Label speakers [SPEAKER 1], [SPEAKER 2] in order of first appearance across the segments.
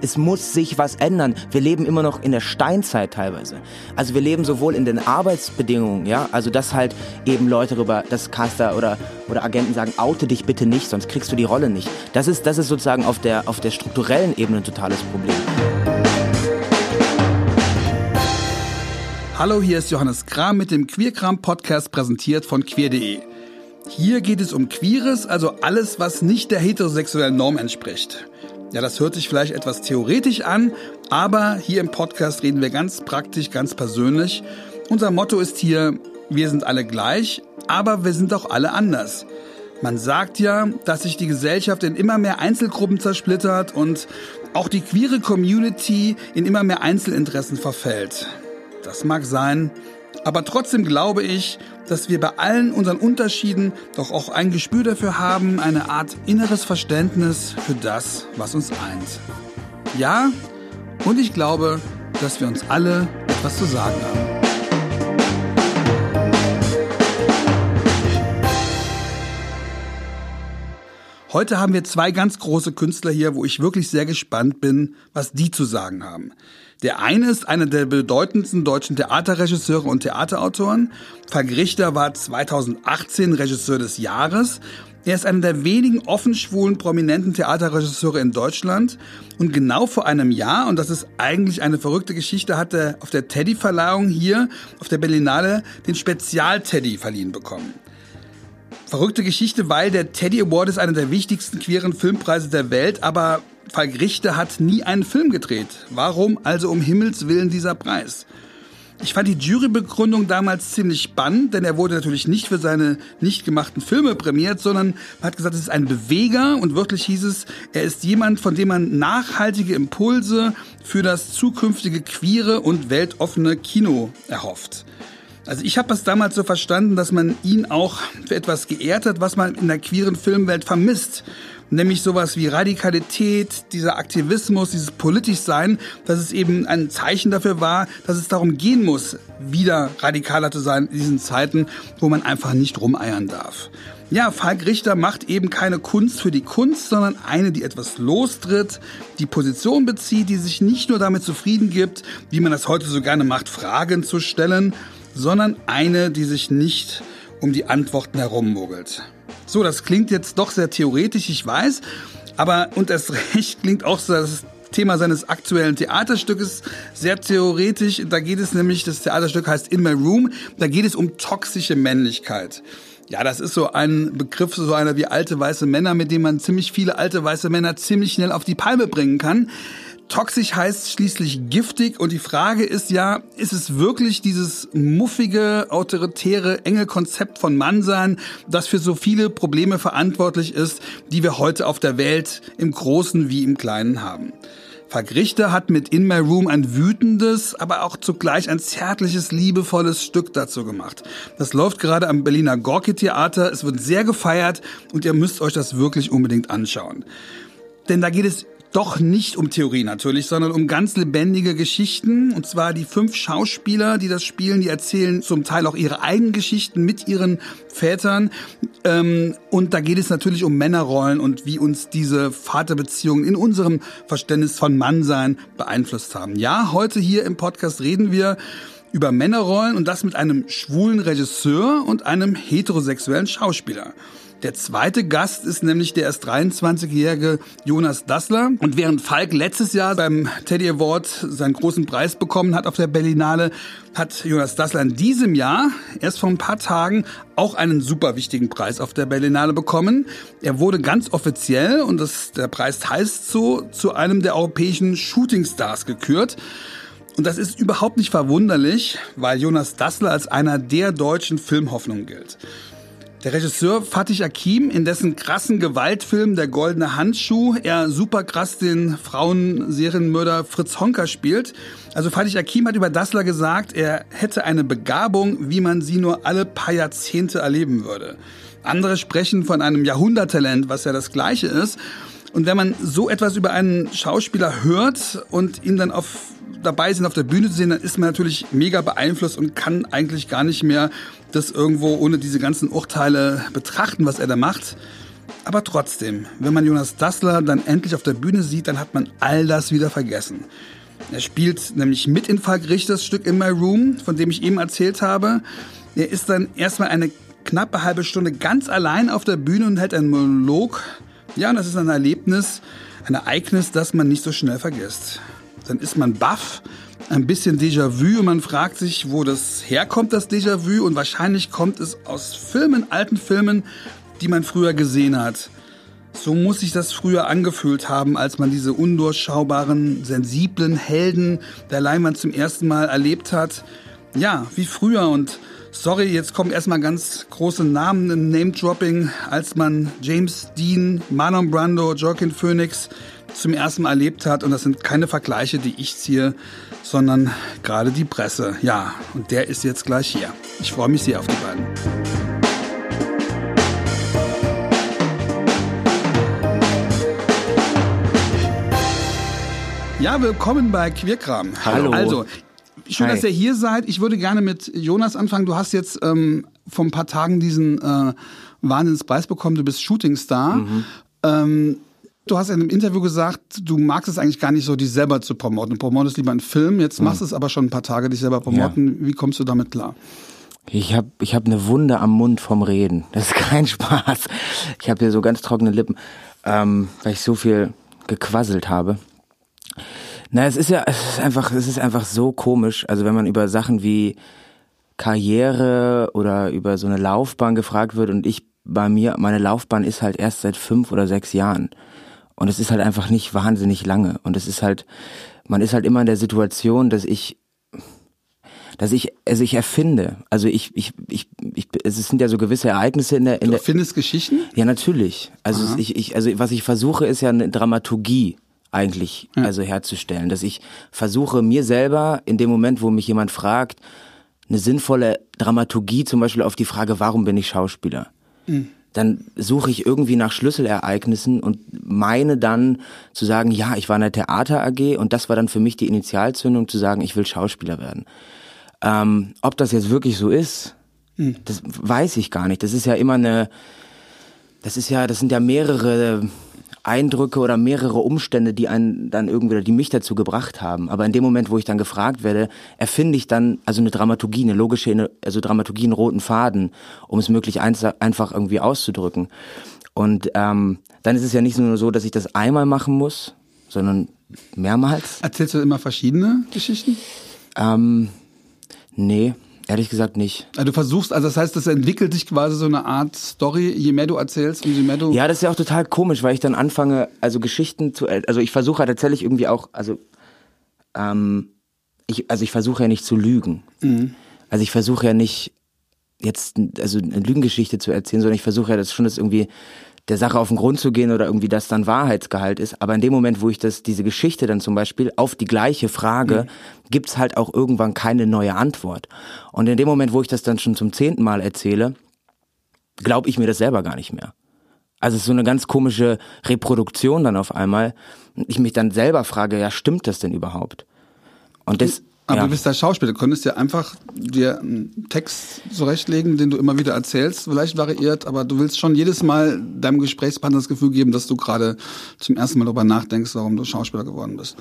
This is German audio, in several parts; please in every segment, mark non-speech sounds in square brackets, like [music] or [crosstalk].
[SPEAKER 1] Es muss sich was ändern. Wir leben immer noch in der Steinzeit teilweise. Also wir leben sowohl in den Arbeitsbedingungen, ja, also dass halt eben Leute darüber, dass Caster oder, oder Agenten sagen, oute dich bitte nicht, sonst kriegst du die Rolle nicht. Das ist, das ist sozusagen auf der, auf der strukturellen Ebene ein totales Problem.
[SPEAKER 2] Hallo, hier ist Johannes Kram mit dem Queerkram Podcast präsentiert von queer.de. Hier geht es um Queeres, also alles, was nicht der heterosexuellen Norm entspricht. Ja, das hört sich vielleicht etwas theoretisch an, aber hier im Podcast reden wir ganz praktisch, ganz persönlich. Unser Motto ist hier, wir sind alle gleich, aber wir sind auch alle anders. Man sagt ja, dass sich die Gesellschaft in immer mehr Einzelgruppen zersplittert und auch die queere Community in immer mehr Einzelinteressen verfällt. Das mag sein, aber trotzdem glaube ich, dass wir bei allen unseren Unterschieden doch auch ein Gespür dafür haben, eine Art inneres Verständnis für das, was uns eint. Ja, und ich glaube, dass wir uns alle etwas zu sagen haben. Heute haben wir zwei ganz große Künstler hier, wo ich wirklich sehr gespannt bin, was die zu sagen haben. Der eine ist einer der bedeutendsten deutschen Theaterregisseure und Theaterautoren. Falk Richter war 2018 Regisseur des Jahres. Er ist einer der wenigen offen schwulen prominenten Theaterregisseure in Deutschland. Und genau vor einem Jahr, und das ist eigentlich eine verrückte Geschichte, hat er auf der Teddy-Verleihung hier auf der Berlinale den Spezial-Teddy verliehen bekommen. Verrückte Geschichte, weil der Teddy Award ist einer der wichtigsten queeren Filmpreise der Welt, aber Falk Richter hat nie einen Film gedreht. Warum also um Himmels Willen dieser Preis? Ich fand die Jurybegründung damals ziemlich spannend, denn er wurde natürlich nicht für seine nicht gemachten Filme prämiert, sondern man hat gesagt, es ist ein Beweger und wirklich hieß es, er ist jemand, von dem man nachhaltige Impulse für das zukünftige queere und weltoffene Kino erhofft. Also ich habe das damals so verstanden, dass man ihn auch für etwas geehrt hat, was man in der queeren Filmwelt vermisst. Nämlich sowas wie Radikalität, dieser Aktivismus, dieses Politischsein, dass es eben ein Zeichen dafür war, dass es darum gehen muss, wieder radikaler zu sein in diesen Zeiten, wo man einfach nicht rumeiern darf. Ja, Falk Richter macht eben keine Kunst für die Kunst, sondern eine, die etwas lostritt, die Position bezieht, die sich nicht nur damit zufrieden gibt, wie man das heute so gerne macht, Fragen zu stellen, sondern eine, die sich nicht um die Antworten herummogelt. So, das klingt jetzt doch sehr theoretisch, ich weiß, aber und das [laughs] recht klingt auch so, das Thema seines aktuellen Theaterstückes sehr theoretisch. Da geht es nämlich, das Theaterstück heißt In My Room, da geht es um toxische Männlichkeit. Ja, das ist so ein Begriff, so einer wie alte weiße Männer, mit dem man ziemlich viele alte weiße Männer ziemlich schnell auf die Palme bringen kann. Toxisch heißt schließlich giftig und die Frage ist ja, ist es wirklich dieses muffige, autoritäre, enge Konzept von Mannsein, das für so viele Probleme verantwortlich ist, die wir heute auf der Welt im Großen wie im Kleinen haben? Falk Richter hat mit In My Room ein wütendes, aber auch zugleich ein zärtliches, liebevolles Stück dazu gemacht. Das läuft gerade am Berliner Gorki Theater. Es wird sehr gefeiert und ihr müsst euch das wirklich unbedingt anschauen. Denn da geht es doch nicht um Theorie natürlich, sondern um ganz lebendige Geschichten. Und zwar die fünf Schauspieler, die das spielen, die erzählen zum Teil auch ihre eigenen Geschichten mit ihren Vätern. Ähm, und da geht es natürlich um Männerrollen und wie uns diese Vaterbeziehungen in unserem Verständnis von Mannsein beeinflusst haben. Ja, heute hier im Podcast reden wir über Männerrollen und das mit einem schwulen Regisseur und einem heterosexuellen Schauspieler. Der zweite Gast ist nämlich der erst 23-jährige Jonas Dassler. Und während Falk letztes Jahr beim Teddy Award seinen großen Preis bekommen hat auf der Berlinale, hat Jonas Dassler in diesem Jahr erst vor ein paar Tagen auch einen super wichtigen Preis auf der Berlinale bekommen. Er wurde ganz offiziell, und das, der Preis heißt so, zu einem der europäischen Shootingstars gekürt. Und das ist überhaupt nicht verwunderlich, weil Jonas Dassler als einer der deutschen Filmhoffnungen gilt. Der Regisseur Fatih Akim, in dessen krassen Gewaltfilm Der goldene Handschuh er super krass den Frauenserienmörder Fritz Honka spielt. Also Fatih Akim hat über Dassler gesagt, er hätte eine Begabung, wie man sie nur alle paar Jahrzehnte erleben würde. Andere sprechen von einem Jahrhunderttalent, was ja das gleiche ist. Und wenn man so etwas über einen Schauspieler hört und ihn dann auf dabei sind, auf der Bühne zu sehen, dann ist man natürlich mega beeinflusst und kann eigentlich gar nicht mehr das irgendwo ohne diese ganzen Urteile betrachten, was er da macht. Aber trotzdem, wenn man Jonas Dassler dann endlich auf der Bühne sieht, dann hat man all das wieder vergessen. Er spielt nämlich mit in Falk Richters Stück In My Room, von dem ich eben erzählt habe. Er ist dann erstmal eine knappe halbe Stunde ganz allein auf der Bühne und hält einen Monolog. Ja, und das ist ein Erlebnis, ein Ereignis, das man nicht so schnell vergisst. Dann ist man baff, ein bisschen Déjà-vu und man fragt sich, wo das herkommt, das Déjà-vu. Und wahrscheinlich kommt es aus Filmen, alten Filmen, die man früher gesehen hat. So muss sich das früher angefühlt haben, als man diese undurchschaubaren, sensiblen Helden der Leinwand zum ersten Mal erlebt hat. Ja, wie früher und sorry, jetzt kommen erstmal ganz große Namen im Name-Dropping, als man James Dean, Marlon Brando, Joaquin Phoenix zum ersten Mal erlebt hat. Und das sind keine Vergleiche, die ich ziehe, sondern gerade die Presse. Ja, und der ist jetzt gleich hier. Ich freue mich sehr auf die beiden. Ja, willkommen bei Queerkram.
[SPEAKER 1] Hallo.
[SPEAKER 2] Also, schön,
[SPEAKER 1] Hi.
[SPEAKER 2] dass ihr hier seid. Ich würde gerne mit Jonas anfangen. Du hast jetzt ähm, vor ein paar Tagen diesen äh, Wahnsinnspreis bekommen. Du bist Shootingstar.
[SPEAKER 1] Mhm.
[SPEAKER 2] Ähm, du hast in einem Interview gesagt, du magst es eigentlich gar nicht so, dich selber zu promoten. Du promotest lieber einen Film. Jetzt machst du es aber schon ein paar Tage, dich selber promoten. Wie kommst du damit klar?
[SPEAKER 1] Ich habe ich hab eine Wunde am Mund vom Reden. Das ist [laughs] kein Spaß. Ich habe hier so ganz trockene Lippen, ähm, weil ich so viel gequasselt habe. Na, es ist ja, es ist einfach, es ist einfach so komisch. Also wenn man über Sachen wie Karriere oder über so eine Laufbahn gefragt wird und ich bei mir, meine Laufbahn ist halt erst seit fünf oder sechs Jahren. Und es ist halt einfach nicht wahnsinnig lange. Und es ist halt, man ist halt immer in der Situation, dass ich dass ich, also ich erfinde. Also ich, ich, ich, ich es sind ja so gewisse Ereignisse in der, in
[SPEAKER 2] Du
[SPEAKER 1] der,
[SPEAKER 2] findest Geschichten?
[SPEAKER 1] ja natürlich. Also
[SPEAKER 2] Aha.
[SPEAKER 1] ich, ich, also was ich versuche, ist ja eine Dramaturgie eigentlich, also herzustellen, dass ich versuche mir selber in dem Moment, wo mich jemand fragt, eine sinnvolle Dramaturgie, zum Beispiel auf die Frage, warum bin ich Schauspieler? Dann suche ich irgendwie nach Schlüsselereignissen und meine dann zu sagen, ja, ich war in der Theater AG und das war dann für mich die Initialzündung zu sagen, ich will Schauspieler werden. Ähm, ob das jetzt wirklich so ist, das weiß ich gar nicht. Das ist ja immer eine, das ist ja, das sind ja mehrere Eindrücke oder mehrere Umstände, die einen dann irgendwie, oder die mich dazu gebracht haben. Aber in dem Moment, wo ich dann gefragt werde, erfinde ich dann also eine Dramaturgie, eine logische, also Dramaturgie, einen roten Faden, um es möglich eins- einfach irgendwie auszudrücken. Und ähm, dann ist es ja nicht nur so, dass ich das einmal machen muss, sondern mehrmals.
[SPEAKER 2] Erzählst du immer verschiedene Geschichten?
[SPEAKER 1] Ähm, nee, ehrlich gesagt nicht.
[SPEAKER 2] Also du versuchst, also das heißt, das entwickelt sich quasi so eine Art Story, je mehr du erzählst je mehr du.
[SPEAKER 1] Ja, das ist ja auch total komisch, weil ich dann anfange, also Geschichten zu, also ich versuche halt tatsächlich irgendwie auch, also, ähm, ich, also ich versuche ja nicht zu lügen. Also ich versuche ja nicht jetzt, also eine Lügengeschichte zu erzählen, sondern ich versuche ja das schon, dass irgendwie der Sache auf den Grund zu gehen oder irgendwie das dann Wahrheitsgehalt ist. Aber in dem Moment, wo ich das, diese Geschichte dann zum Beispiel auf die gleiche Frage, gibt's halt auch irgendwann keine neue Antwort. Und in dem Moment, wo ich das dann schon zum zehnten Mal erzähle, glaube ich mir das selber gar nicht mehr. Also es ist so eine ganz komische Reproduktion dann auf einmal. Und ich mich dann selber frage, ja, stimmt das denn überhaupt? Und das,
[SPEAKER 2] Aber
[SPEAKER 1] ja.
[SPEAKER 2] du bist ja Schauspieler, du könntest ja einfach dir einen Text zurechtlegen, den du immer wieder erzählst, vielleicht variiert, aber du willst schon jedes Mal deinem Gesprächspartner das Gefühl geben, dass du gerade zum ersten Mal darüber nachdenkst, warum du Schauspieler geworden bist.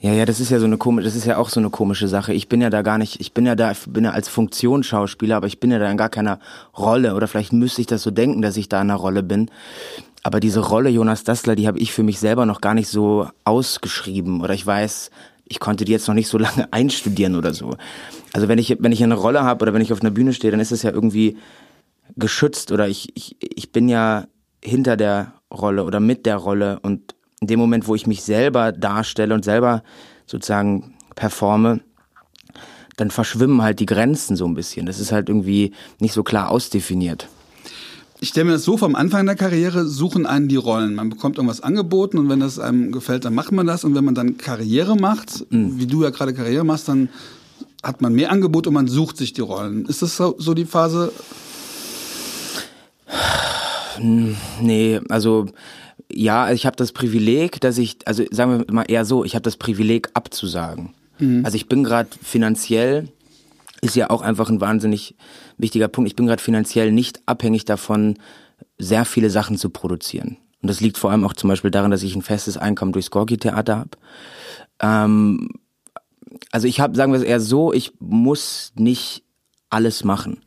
[SPEAKER 1] Ja, ja, das ist ja so eine komische, das ist ja auch so eine komische Sache. Ich bin ja da gar nicht, ich bin ja da, ich bin ja als Funktionsschauspieler, aber ich bin ja da in gar keiner Rolle oder vielleicht müsste ich das so denken, dass ich da in einer Rolle bin. Aber diese Rolle Jonas Dassler, die habe ich für mich selber noch gar nicht so ausgeschrieben oder ich weiß, ich konnte die jetzt noch nicht so [laughs] lange einstudieren oder so. Also wenn ich wenn ich eine Rolle habe oder wenn ich auf einer Bühne stehe, dann ist es ja irgendwie geschützt oder ich ich ich bin ja hinter der Rolle oder mit der Rolle und in dem Moment, wo ich mich selber darstelle und selber sozusagen performe, dann verschwimmen halt die Grenzen so ein bisschen. Das ist halt irgendwie nicht so klar ausdefiniert.
[SPEAKER 2] Ich stelle mir das so vor, am Anfang der Karriere suchen einen die Rollen. Man bekommt irgendwas angeboten und wenn das einem gefällt, dann macht man das. Und wenn man dann Karriere macht, wie du ja gerade Karriere machst, dann hat man mehr Angebot und man sucht sich die Rollen. Ist das so, so die Phase?
[SPEAKER 1] Nee, also ja, ich habe das Privileg, dass ich, also sagen wir mal eher so, ich habe das Privileg abzusagen. Also ich bin gerade finanziell, ist ja auch einfach ein wahnsinnig wichtiger Punkt, ich bin gerade finanziell nicht abhängig davon, sehr viele Sachen zu produzieren. Und das liegt vor allem auch zum Beispiel daran, dass ich ein festes Einkommen durchs Gorki-Theater habe. Ähm, also ich habe, sagen wir es eher so, ich muss nicht alles machen.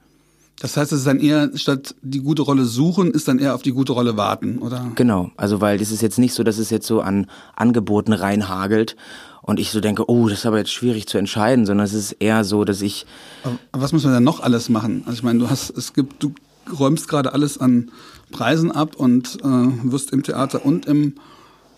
[SPEAKER 2] Das heißt, es ist dann eher, statt die gute Rolle suchen, ist dann eher auf die gute Rolle warten, oder?
[SPEAKER 1] Genau, also weil das ist jetzt nicht so, dass es jetzt so an Angeboten reinhagelt und ich so denke, oh, das ist aber jetzt schwierig zu entscheiden, sondern es ist eher so, dass ich.
[SPEAKER 2] Aber was muss man denn noch alles machen? Also ich meine, du hast, es gibt, du räumst gerade alles an Preisen ab und äh, wirst im Theater und im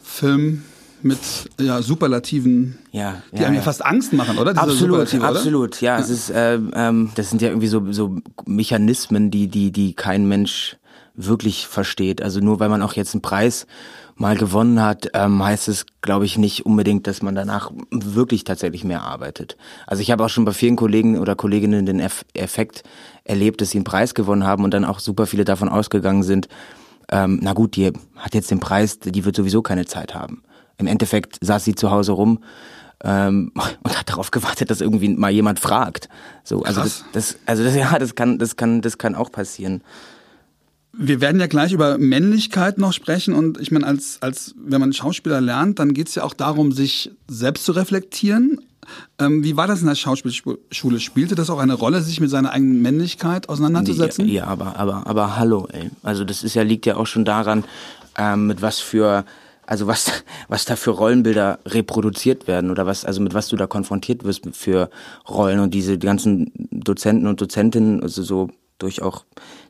[SPEAKER 2] Film mit ja, Superlativen,
[SPEAKER 1] ja,
[SPEAKER 2] die einem ja fast Angst machen, oder?
[SPEAKER 1] Diese absolut, absolut. Ja, ja, es ist, äh, ähm, das sind ja irgendwie so, so Mechanismen, die, die, die kein Mensch wirklich versteht. Also nur weil man auch jetzt einen Preis mal gewonnen hat, ähm, heißt es, glaube ich, nicht unbedingt, dass man danach wirklich tatsächlich mehr arbeitet. Also ich habe auch schon bei vielen Kollegen oder Kolleginnen den Eff Effekt erlebt, dass sie einen Preis gewonnen haben und dann auch super viele davon ausgegangen sind, ähm, na gut, die hat jetzt den Preis, die wird sowieso keine Zeit haben. Im Endeffekt saß sie zu Hause rum ähm, [laughs] und hat darauf gewartet, dass irgendwie mal jemand fragt. So, also das, das, also das, ja, das kann, das kann, das kann auch passieren.
[SPEAKER 2] Wir werden ja gleich über Männlichkeit noch sprechen und ich meine, als, als wenn man Schauspieler lernt, dann geht es ja auch darum, sich selbst zu reflektieren. Ähm, wie war das in der Schauspielschule? Spielte das auch eine Rolle, sich mit seiner eigenen Männlichkeit auseinanderzusetzen?
[SPEAKER 1] Ja, ja aber, aber, aber hallo, ey. Also das ist ja, liegt ja auch schon daran, ähm, mit was für also was, [laughs] was da für Rollenbilder reproduziert werden oder was, also mit was du da konfrontiert wirst für Rollen und diese ganzen Dozenten und Dozentinnen, also so durch auch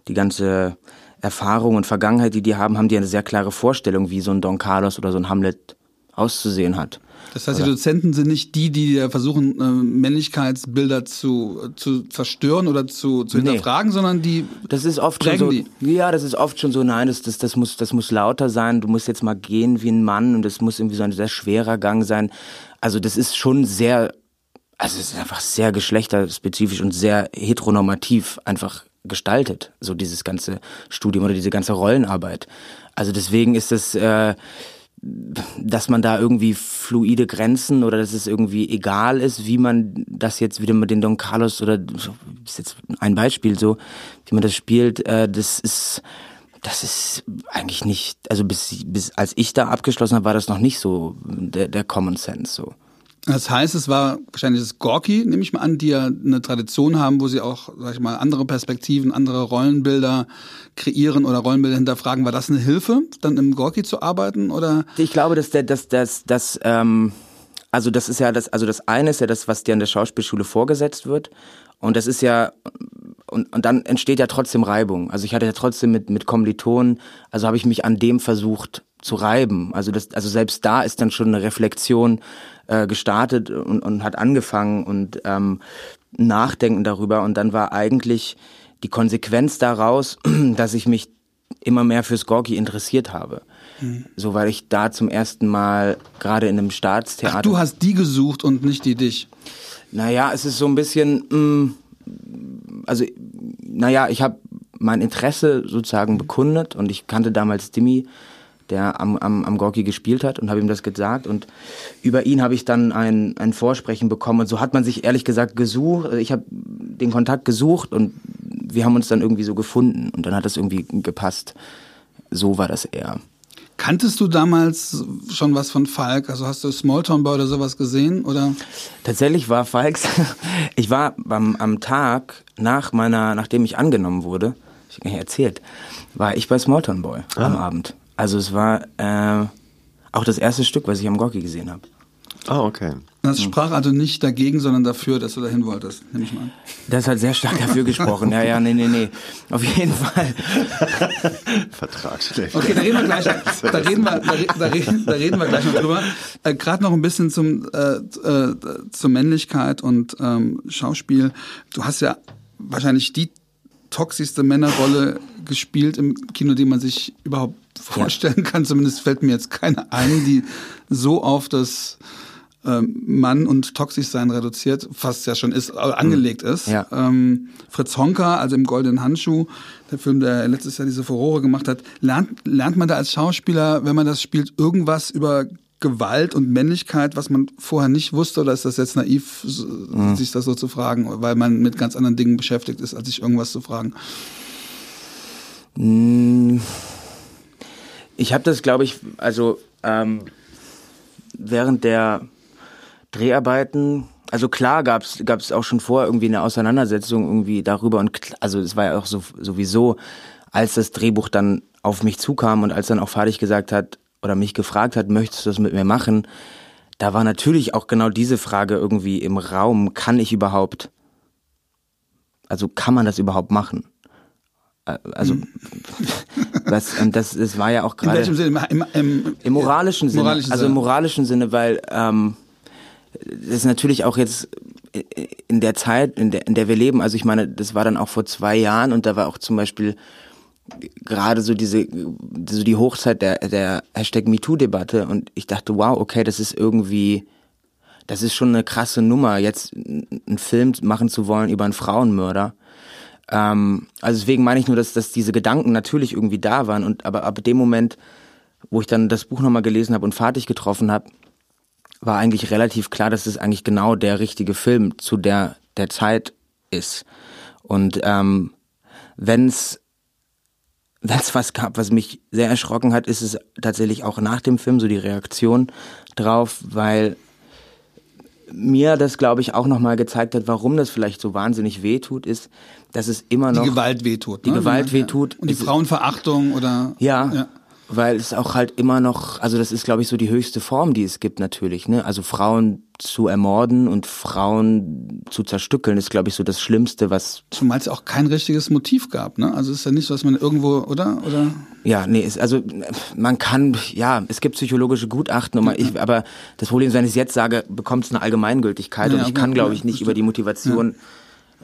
[SPEAKER 1] die ganze Erfahrung und Vergangenheit, die die haben, haben die eine sehr klare Vorstellung, wie so ein Don Carlos oder so ein Hamlet auszusehen hat.
[SPEAKER 2] Das heißt, die Dozenten sind nicht die, die versuchen, äh, Männlichkeitsbilder zu, zu zerstören oder zu, zu hinterfragen, nee. sondern die.
[SPEAKER 1] Das ist oft schon so. Die. Ja, das ist oft schon so, nein, das, das, das, muss, das muss lauter sein, du musst jetzt mal gehen wie ein Mann und das muss irgendwie so ein sehr schwerer Gang sein. Also, das ist schon sehr, also, es ist einfach sehr geschlechterspezifisch und sehr heteronormativ einfach gestaltet, so dieses ganze Studium oder diese ganze Rollenarbeit. Also deswegen ist das, äh, dass man da irgendwie fluide Grenzen oder dass es irgendwie egal ist, wie man das jetzt wieder mit den Don Carlos oder ist jetzt ein Beispiel so, wie man das spielt, äh, das ist das ist eigentlich nicht, also bis, bis als ich da abgeschlossen habe, war das noch nicht so der, der Common Sense so.
[SPEAKER 2] Das heißt, es war wahrscheinlich das Gorki, nehme ich mal an, die ja eine Tradition haben, wo sie auch, sag ich mal, andere Perspektiven, andere Rollenbilder kreieren oder Rollenbilder hinterfragen. War das eine Hilfe, dann im Gorki zu arbeiten oder?
[SPEAKER 1] Ich glaube, dass der, dass, dass, dass, ähm, also das ist ja das, also das eine ist ja das, was dir an der Schauspielschule vorgesetzt wird. Und das ist ja, und, und dann entsteht ja trotzdem Reibung. Also ich hatte ja trotzdem mit, mit Kommilitonen, also habe ich mich an dem versucht zu reiben. Also das, also selbst da ist dann schon eine Reflexion äh, gestartet und, und hat angefangen und ähm, Nachdenken darüber. Und dann war eigentlich die Konsequenz daraus, [clears throat] dass ich mich immer mehr fürs Gorki interessiert habe. Mhm. So, weil ich da zum ersten Mal gerade in einem Staatstheater. Ach,
[SPEAKER 2] du hast die gesucht und nicht die dich.
[SPEAKER 1] Naja, es ist so ein bisschen, mh, mm, also, naja, ich habe mein Interesse sozusagen bekundet und ich kannte damals Dimi der am, am, am Gorki gespielt hat und habe ihm das gesagt und über ihn habe ich dann ein, ein Vorsprechen bekommen und so hat man sich ehrlich gesagt gesucht, also ich habe den Kontakt gesucht und wir haben uns dann irgendwie so gefunden und dann hat das irgendwie gepasst. So war das eher.
[SPEAKER 2] Kanntest du damals schon was von Falk? Also hast du Smalltown Boy oder sowas gesehen oder?
[SPEAKER 1] Tatsächlich war Falks. [laughs] Ich war am, am Tag nach meiner, nachdem ich angenommen wurde, ich habe gar nicht erzählt, war ich bei Smalltown Boy ah. am Abend. Also es war äh, auch das erste Stück, was ich am Gorki gesehen habe.
[SPEAKER 3] Ah, oh, okay.
[SPEAKER 2] Das sprach also nicht dagegen, sondern dafür, dass du dahin wolltest, nehme ich mal an.
[SPEAKER 1] Das hat sehr stark dafür gesprochen. Ja, ja, nee, nee, nee. Auf jeden Fall. [laughs]
[SPEAKER 3] Vertragsschlecht.
[SPEAKER 2] Okay, da reden wir gleich, da reden wir, da, da, reden, [laughs] da reden wir gleich noch drüber. Äh, Gerade noch ein bisschen zum, äh, äh, zur Männlichkeit und ähm, Schauspiel. Du hast ja wahrscheinlich die toxischste Männerrolle gespielt im Kino, die man sich überhaupt vorstellen kann. Zumindest fällt mir jetzt keine ein, die so auf das ähm, Mann und toxisch sein reduziert, fast ja schon ist, äh, angelegt ist. Ja. Ähm, Fritz Honka, also im Goldenen Handschuh, der Film, der letztes Jahr diese Furore gemacht hat, lernt, lernt man da als Schauspieler, wenn man das spielt, irgendwas über Gewalt und Männlichkeit, was man vorher nicht wusste, oder ist das jetzt naiv, mhm. sich das so zu fragen, weil man mit ganz anderen Dingen beschäftigt ist, als sich irgendwas zu fragen?
[SPEAKER 1] Hm, ich habe das, glaube ich, also ähm, während der Dreharbeiten, also klar gab es auch schon vorher irgendwie eine Auseinandersetzung irgendwie darüber und also es war ja auch so, sowieso, als das Drehbuch dann auf mich zukam und als dann auch Fadig gesagt hat oder mich gefragt hat, möchtest du das mit mir machen, da war natürlich auch genau diese Frage irgendwie im Raum, kann ich überhaupt, also kann man das überhaupt machen? Äh, also mhm. was, und das, das war ja auch gerade.
[SPEAKER 2] In welchem Sinne? Im, im,
[SPEAKER 1] im moralischen Sinne. Moralischen also im moralischen Sinne, weil ähm, das ist natürlich auch jetzt in der Zeit, in der, in der wir leben, also ich meine, das war dann auch vor zwei Jahren und da war auch zum Beispiel gerade so diese, so die Hochzeit der, der Hashtag MeToo-Debatte und ich dachte, wow, okay, das ist irgendwie, das ist schon eine krasse Nummer, jetzt einen Film machen zu wollen über einen Frauenmörder. Ähm, also deswegen meine ich nur, dass, dass diese Gedanken natürlich irgendwie da waren und aber ab dem Moment, wo ich dann das Buch nochmal gelesen habe und fertig getroffen habe, war eigentlich relativ klar, dass es eigentlich genau der richtige Film zu der, der Zeit ist. Und ähm, wenn es [laughs] wenn es was gab, was mich sehr erschrocken hat, ist es tatsächlich auch nach dem Film so die Reaktion drauf, weil mir das, glaube ich, auch nochmal gezeigt hat, warum das vielleicht so wahnsinnig wehtut, ist, dass es immer noch...
[SPEAKER 2] Die Gewalt wehtut.
[SPEAKER 1] Die ne? Gewalt wehtut.
[SPEAKER 2] Und die Frauenverachtung oder...
[SPEAKER 1] Ja, ja, weil es auch halt immer noch, also das ist, glaube ich, so die höchste Form, die es gibt natürlich. Ne? Also Frauen zu ermorden und Frauen zu zerstückeln, ist, glaube ich, so das Schlimmste, was.
[SPEAKER 2] Zumal es auch kein richtiges Motiv gab, ne? Also es ist ja nicht so, dass man irgendwo, oder? oder?
[SPEAKER 1] Ja, nee, ist, also man kann, ja, es gibt psychologische Gutachten, und man, ich, aber das Problem ist, wenn ich es jetzt sage, bekommt es eine Allgemeingültigkeit ja, und ich kann, glaube ich, nicht über die Motivation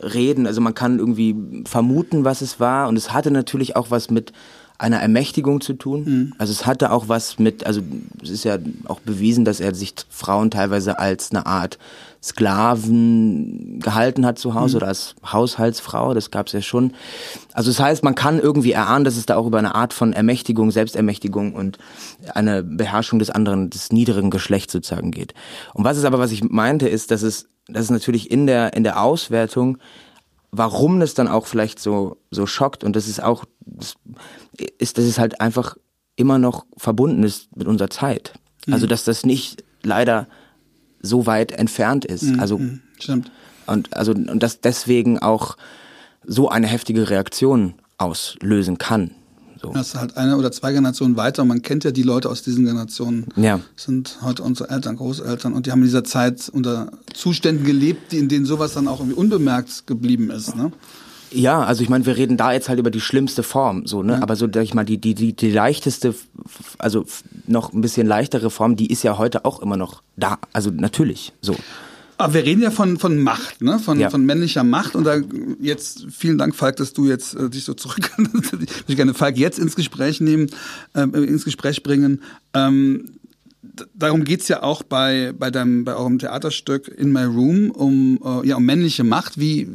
[SPEAKER 1] reden. Also man kann irgendwie vermuten, was es war und es hatte natürlich auch was mit einer Ermächtigung zu tun. Mhm. Also es hatte auch was mit, also es ist ja auch bewiesen, dass er sich Frauen teilweise als eine Art Sklaven gehalten hat zu Hause mhm. oder als Haushaltsfrau, das gab es ja schon. Also das heißt, man kann irgendwie erahnen, dass es da auch über eine Art von Ermächtigung, Selbstermächtigung und eine Beherrschung des anderen, des niederen Geschlechts sozusagen geht. Und was ist aber, was ich meinte, ist, dass es, dass es natürlich in der, in der Auswertung warum das dann auch vielleicht so, so schockt und das ist auch, das ist, dass es halt einfach immer noch verbunden ist mit unserer Zeit. Mhm. Also, dass das nicht leider so weit entfernt ist. Mhm. Also, mhm. Stimmt. Und, also, und das deswegen auch so eine heftige Reaktion auslösen kann.
[SPEAKER 2] So. Das ist halt eine oder zwei Generationen weiter. Man kennt ja die Leute aus diesen Generationen. Ja. Das sind heute unsere Eltern, Großeltern und die haben in dieser Zeit unter Zuständen gelebt, in denen sowas dann auch irgendwie unbemerkt geblieben ist. Ne?
[SPEAKER 1] Ja, also ich meine, wir reden da jetzt halt über die schlimmste Form, so, ne? Ja. Aber so, sag ich mal, die, die, die, die leichteste, also noch ein bisschen leichtere Form, die ist ja heute auch immer noch da. Also natürlich, so.
[SPEAKER 2] Aber wir reden ja von, von Macht, ne? von, ja. von männlicher Macht. Und da jetzt, vielen Dank, Falk, dass du jetzt äh, dich so zurück, [laughs] ich gerne Falk jetzt ins Gespräch nehmen, äh, ins Gespräch bringen. Ähm, darum geht's ja auch bei, bei, deinem, bei eurem Theaterstück In My Room um, äh, ja, um männliche Macht. Wie,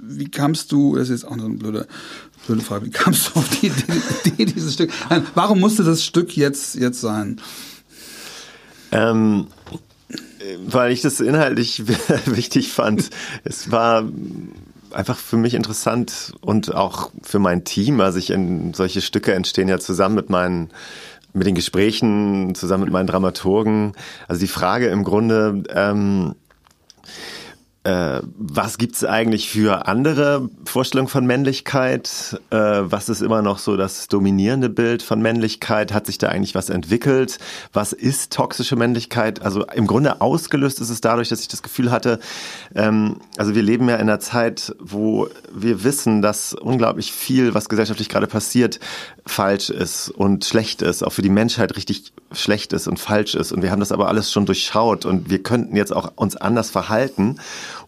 [SPEAKER 2] wie kamst du, das ist jetzt auch eine blöde, blöde Frage, wie kamst du auf die Idee, dieses Stück? Warum musste das Stück jetzt, jetzt sein?
[SPEAKER 3] Ähm, weil ich das inhaltlich [laughs] wichtig fand. Es war einfach für mich interessant und auch für mein Team. Also ich in, solche Stücke entstehen ja zusammen mit meinen mit den Gesprächen, zusammen mit meinen Dramaturgen. Also die Frage im Grunde, ähm, äh, was gibt's eigentlich für andere Vorstellungen von Männlichkeit? Äh, was ist immer noch so das dominierende Bild von Männlichkeit? Hat sich da eigentlich was entwickelt? Was ist toxische Männlichkeit? Also im Grunde ausgelöst ist es dadurch, dass ich das Gefühl hatte, ähm, also wir leben ja in einer Zeit, wo wir wissen, dass unglaublich viel, was gesellschaftlich gerade passiert, falsch ist und schlecht ist, auch für die Menschheit richtig schlecht ist und falsch ist. Und wir haben das aber alles schon durchschaut und wir könnten jetzt auch uns anders verhalten.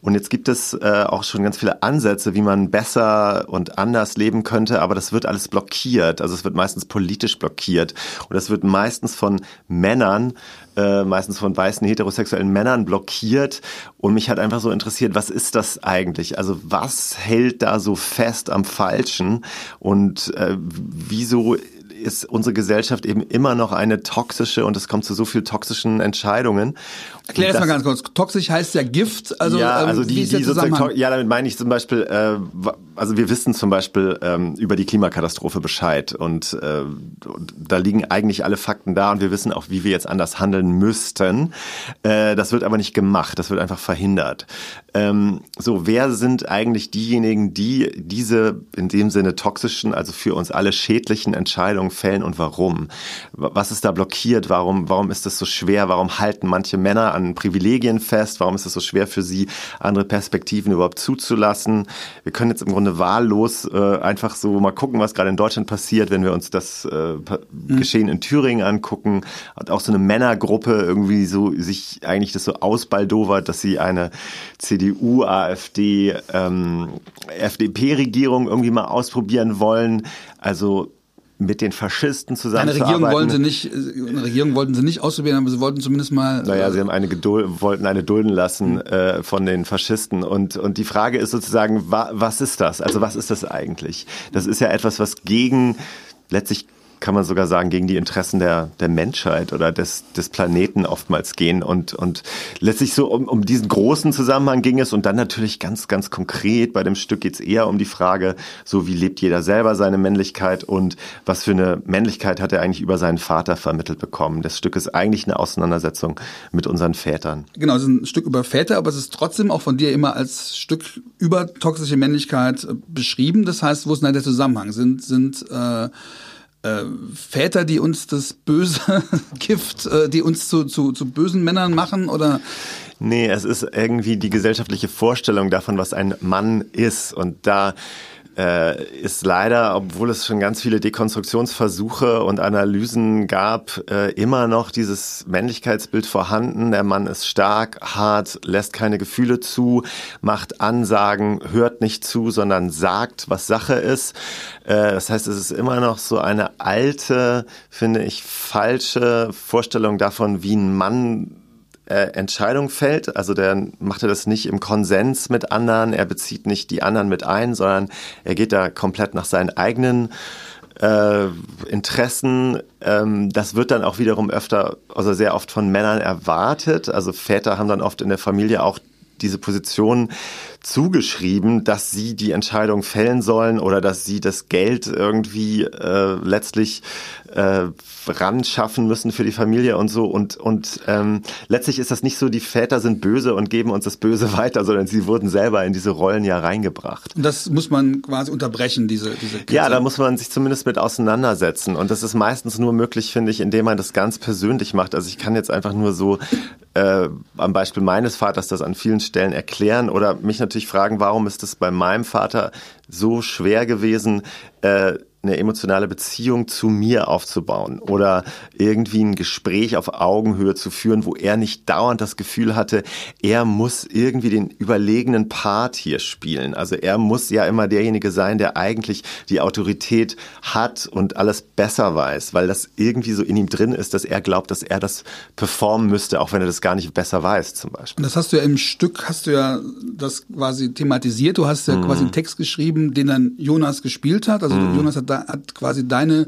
[SPEAKER 3] Und jetzt gibt es äh, auch schon ganz viele Ansätze, wie man besser und anders leben könnte, aber das wird alles blockiert. Also es wird meistens politisch blockiert. Und das wird meistens von Männern, äh, meistens von weißen heterosexuellen Männern blockiert. Und mich hat einfach so interessiert, was ist das eigentlich? Also was hält da so fest am Falschen? Und äh, wieso ist unsere Gesellschaft eben immer noch eine toxische und es kommt zu so viel toxischen Entscheidungen.
[SPEAKER 2] Erklär das, mal ganz kurz. Toxisch heißt ja Gift. Also,
[SPEAKER 3] ja, ähm, also die, die sozusagen, ja, damit meine ich zum Beispiel, äh, also wir wissen zum Beispiel ähm, über die Klimakatastrophe Bescheid und, äh, und da liegen eigentlich alle Fakten da und wir wissen auch, wie wir jetzt anders handeln müssten. Äh, das wird aber nicht gemacht, das wird einfach verhindert. Ähm, so, wer sind eigentlich diejenigen, die diese in dem Sinne toxischen, also für uns alle schädlichen Entscheidungen fällen und warum? Was ist da blockiert? Warum, warum ist das so schwer? Warum halten manche Männer an Privilegien fest? Warum ist es so schwer für sie, andere Perspektiven überhaupt zuzulassen? Wir können jetzt im Grunde wahllos äh, einfach so mal gucken, was gerade in Deutschland passiert, wenn wir uns das äh, mhm. Geschehen in Thüringen angucken. Hat auch so eine Männergruppe irgendwie so sich eigentlich das so ausbaldowert, dass sie eine CDU, AfD, ähm, FDP-Regierung irgendwie mal ausprobieren wollen. Also mit den Faschisten zusammenzuarbeiten.
[SPEAKER 2] Eine Regierung wollen sie nicht, eine Regierung wollten sie nicht ausprobieren, aber sie wollten zumindest mal.
[SPEAKER 3] Naja, sie haben eine Geduld, wollten eine dulden lassen äh, von den Faschisten. Und, und die Frage ist sozusagen, wa, was ist das? Also was ist das eigentlich? Das ist ja etwas, was gegen letztlich kann man sogar sagen, gegen die Interessen der, der Menschheit oder des, des Planeten oftmals gehen. Und, und letztlich so um, um diesen großen Zusammenhang ging es und dann natürlich ganz, ganz konkret bei dem Stück geht es eher um die Frage, so wie lebt jeder selber seine Männlichkeit und was für eine Männlichkeit hat er eigentlich über seinen Vater vermittelt bekommen. Das Stück ist eigentlich eine Auseinandersetzung mit unseren Vätern.
[SPEAKER 2] Genau, es ist ein Stück über Väter, aber es ist trotzdem auch von dir immer als Stück über toxische Männlichkeit äh, beschrieben. Das heißt, wo ist denn der Zusammenhang? Sind, sind äh äh, Väter, die uns das böse [laughs] Gift, äh, die uns zu, zu, zu bösen Männern machen oder?
[SPEAKER 3] Nee, es ist irgendwie die gesellschaftliche Vorstellung davon, was ein Mann ist. Und da äh, ist leider, obwohl es schon ganz viele Dekonstruktionsversuche und Analysen gab, äh, immer noch dieses Männlichkeitsbild vorhanden. Der Mann ist stark, hart, lässt keine Gefühle zu, macht Ansagen, hört nicht zu, sondern sagt, was Sache ist. Äh, das heißt, es ist immer noch so eine alte, finde ich, falsche Vorstellung davon, wie ein Mann äh, Entscheidung fällt. Also der macht er das nicht im Konsens mit anderen, er bezieht nicht die anderen mit ein, sondern er geht da komplett nach seinen eigenen äh, Interessen. Ähm, das wird dann auch wiederum öfter, also sehr oft von Männern erwartet. Also Väter haben dann oft in der Familie auch diese Position zugeschrieben, dass sie die Entscheidung fällen sollen oder dass sie das Geld irgendwie äh, letztlich äh, ran schaffen müssen für die Familie und so. Und, und ähm, letztlich ist das nicht so, die Väter sind böse und geben uns das Böse [laughs] weiter, sondern sie wurden selber in diese Rollen ja reingebracht.
[SPEAKER 2] Und das muss man quasi unterbrechen, diese, diese
[SPEAKER 3] Kette. Ja, da muss man sich zumindest mit auseinandersetzen. Und das ist meistens nur möglich, finde ich, indem man das ganz persönlich macht. Also ich kann jetzt einfach nur so äh, am Beispiel meines Vaters das an vielen Stellen erklären oder mich natürlich fragen, warum ist es bei meinem Vater so schwer gewesen, äh, eine emotionale Beziehung zu mir aufzubauen oder irgendwie ein Gespräch auf Augenhöhe zu führen, wo er nicht dauernd das Gefühl hatte, er muss irgendwie den überlegenen Part hier spielen. Also er muss ja immer derjenige sein, der eigentlich die Autorität hat und alles besser weiß, weil das irgendwie so in ihm drin ist, dass er glaubt, dass er das performen müsste, auch wenn er das gar nicht besser weiß zum Beispiel.
[SPEAKER 2] Und das hast du ja im Stück, hast du ja das quasi thematisiert, du hast ja mhm. quasi einen Text geschrieben, den dann Jonas gespielt hat, also mhm. Jonas hat da hat quasi deine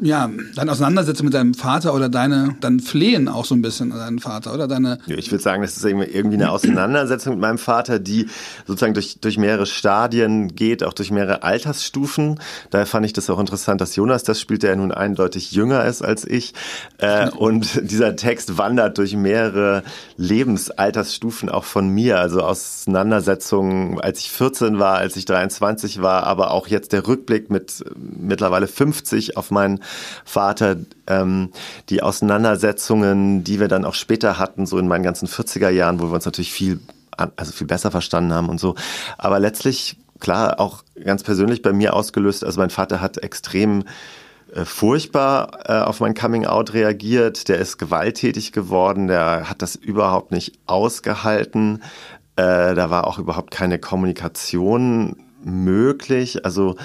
[SPEAKER 2] ja, deine Auseinandersetzung mit deinem Vater oder deine, dein Flehen auch so ein bisschen an deinen Vater, oder deine.
[SPEAKER 3] Ja, ich würde sagen, das ist irgendwie eine Auseinandersetzung mit meinem Vater, die sozusagen durch, durch mehrere Stadien geht, auch durch mehrere Altersstufen. Daher fand ich das auch interessant, dass Jonas das spielt, der ja nun eindeutig jünger ist als ich. Äh, und dieser Text wandert durch mehrere Lebensaltersstufen auch von mir, also Auseinandersetzungen, als ich 14 war, als ich 23 war, aber auch jetzt der Rückblick mit mittlerweile 50 auf mein meinen Vater, ähm, die Auseinandersetzungen, die wir dann auch später hatten, so in meinen ganzen 40er Jahren, wo wir uns natürlich viel, also viel besser verstanden haben und so. Aber letztlich, klar, auch ganz persönlich bei mir ausgelöst, also mein Vater hat extrem äh, furchtbar äh, auf mein Coming Out reagiert. Der ist gewalttätig geworden. Der hat das überhaupt nicht ausgehalten. Äh, da war auch überhaupt keine Kommunikation möglich. Also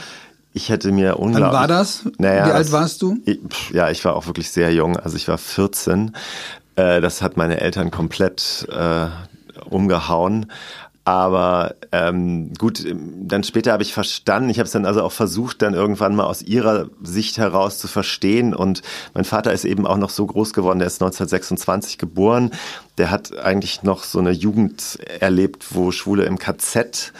[SPEAKER 3] ich hätte mir unglaublich.
[SPEAKER 2] Wann war das? Naja, Wie alt warst du?
[SPEAKER 3] Ich, ja, ich war auch wirklich sehr jung. Also ich war 14. Äh, das hat meine Eltern komplett äh, umgehauen. Aber ähm, gut, dann später habe ich verstanden, ich habe es dann also auch versucht, dann irgendwann mal aus ihrer Sicht heraus zu verstehen. Und mein Vater ist eben auch noch so groß geworden, der ist 1926 geboren. Der hat eigentlich noch so eine Jugend erlebt, wo Schwule im KZ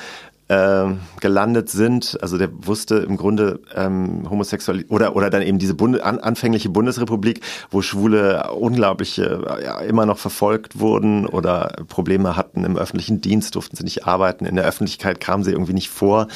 [SPEAKER 3] äh, gelandet sind. Also der wusste im Grunde ähm, homosexuell oder oder dann eben diese Bunde, an, anfängliche Bundesrepublik, wo Schwule unglaublich äh, ja, immer noch verfolgt wurden oder Probleme hatten im öffentlichen Dienst, durften sie nicht arbeiten, in der Öffentlichkeit kamen sie irgendwie nicht vor.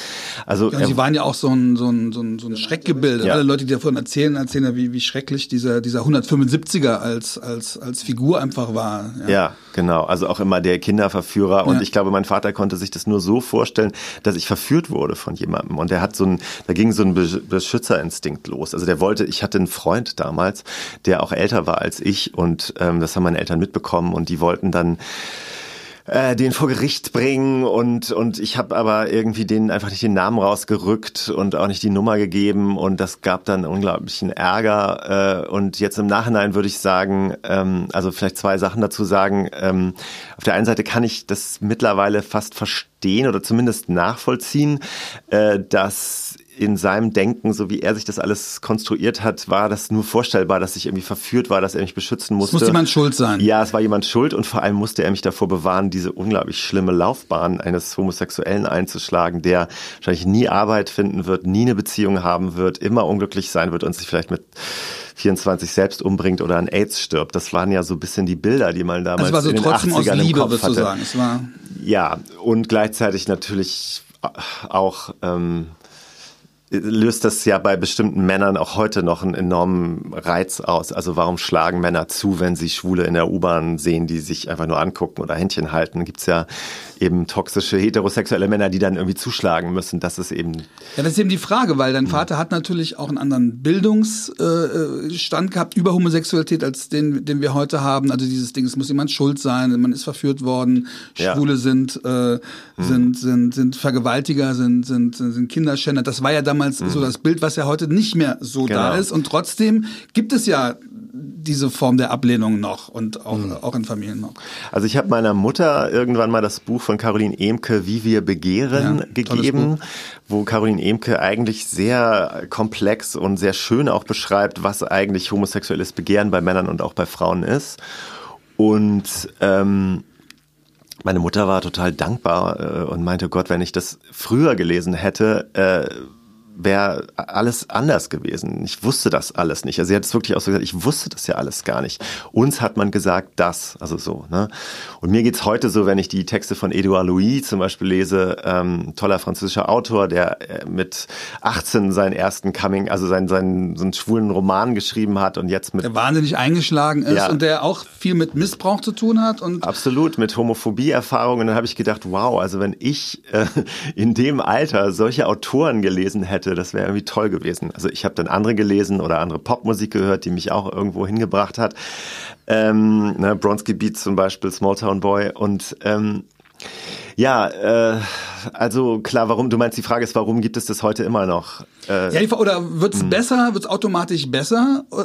[SPEAKER 3] Also
[SPEAKER 2] ja, sie waren ja auch so ein, so ein, so ein, so ein Schreckgebilde. Ja. Alle Leute, die davon erzählen, erzählen ja, wie, wie schrecklich dieser, dieser 175er als, als, als Figur einfach war.
[SPEAKER 3] Ja. ja genau. Also auch immer der Kinderverführer. Und ich glaube, mein Vater konnte sich das nur so vorstellen, dass ich verführt wurde von jemandem. Und der hat so ein, da ging so ein Beschützerinstinkt los. Also der wollte, ich hatte einen Freund damals, der auch älter war als ich und ähm, das haben meine Eltern mitbekommen und die wollten dann äh, den vor Gericht bringen und und ich habe aber irgendwie den einfach nicht den Namen rausgerückt und auch nicht die Nummer gegeben und das gab dann unglaublichen Ärger äh, und jetzt im Nachhinein würde ich sagen, ähm, also vielleicht zwei Sachen dazu sagen. Ähm, auf der einen Seite kann ich das mittlerweile fast verstehen oder zumindest nachvollziehen, äh, dass in seinem Denken, so wie er sich das alles konstruiert hat, war das nur vorstellbar, dass ich irgendwie verführt war, dass er mich beschützen musste. Es
[SPEAKER 2] muss jemand schuld sein.
[SPEAKER 3] Ja, es war jemand schuld und vor allem musste er mich davor bewahren, diese unglaublich schlimme Laufbahn eines Homosexuellen einzuschlagen, der wahrscheinlich nie Arbeit finden wird, nie eine Beziehung haben wird, immer unglücklich sein wird und sich vielleicht mit 24 selbst umbringt oder an AIDS stirbt. Das waren ja so ein bisschen die Bilder, die man damals also in den 80ern im Kopf hatte. Sagen. Es war ja, und gleichzeitig natürlich auch ähm, löst das ja bei bestimmten Männern auch heute noch einen enormen Reiz aus. Also warum schlagen Männer zu, wenn sie Schwule in der U-Bahn sehen, die sich einfach nur angucken oder Händchen halten? Gibt's ja eben toxische heterosexuelle Männer, die dann irgendwie zuschlagen müssen. Das ist eben.
[SPEAKER 2] Ja, das ist eben die Frage, weil dein. Vater hat natürlich auch einen anderen Bildungsstand gehabt über Homosexualität als den, den wir heute haben. Also dieses Ding, es muss jemand schuld sein, man ist verführt worden, Schwule ja. sind, äh, hm. sind, sind, sind Vergewaltiger, sind, sind, sind Kinderschänder. Das war ja damals mhm. so das Bild, was ja heute nicht mehr so genau. da ist. Und trotzdem gibt es ja diese Form der Ablehnung noch und auch, mhm. auch in Familien noch.
[SPEAKER 3] Also ich habe meiner Mutter irgendwann mal das Buch von Caroline Emke, Wie wir begehren, ja, gegeben, wo Caroline Emke eigentlich sehr komplex und sehr schön auch beschreibt, was eigentlich homosexuelles Begehren bei Männern und auch bei Frauen ist. Und ähm, meine Mutter war total dankbar äh, und meinte, Gott, wenn ich das früher gelesen hätte, äh, wäre alles anders gewesen. Ich wusste das alles nicht. Also sie hat es wirklich auch so gesagt, ich wusste das ja alles gar nicht. Uns hat man gesagt, das, also so. Ne? Und mir geht's heute so, wenn ich die Texte von Edouard Louis zum Beispiel lese, ähm, toller französischer Autor, der äh, mit 18 seinen ersten Coming, also seinen, seinen so einen schwulen Roman geschrieben hat und jetzt mit...
[SPEAKER 2] Der wahnsinnig eingeschlagen ist ja. und der auch viel mit Missbrauch zu tun hat. und
[SPEAKER 3] Absolut, mit Homophobie-Erfahrungen. Und dann habe ich gedacht, wow, also wenn ich äh, in dem Alter solche Autoren gelesen hätte, hätte, das wäre irgendwie toll gewesen. Also ich habe dann andere gelesen oder andere Popmusik gehört, die mich auch irgendwo hingebracht hat. Ähm, ne, Bronski Beats zum Beispiel, Small Town Boy und ähm, ja, äh, also klar, warum, du meinst, die Frage ist, warum gibt es das heute immer noch?
[SPEAKER 2] Äh, ja, oder wird's hm. besser, wird's automatisch besser, äh,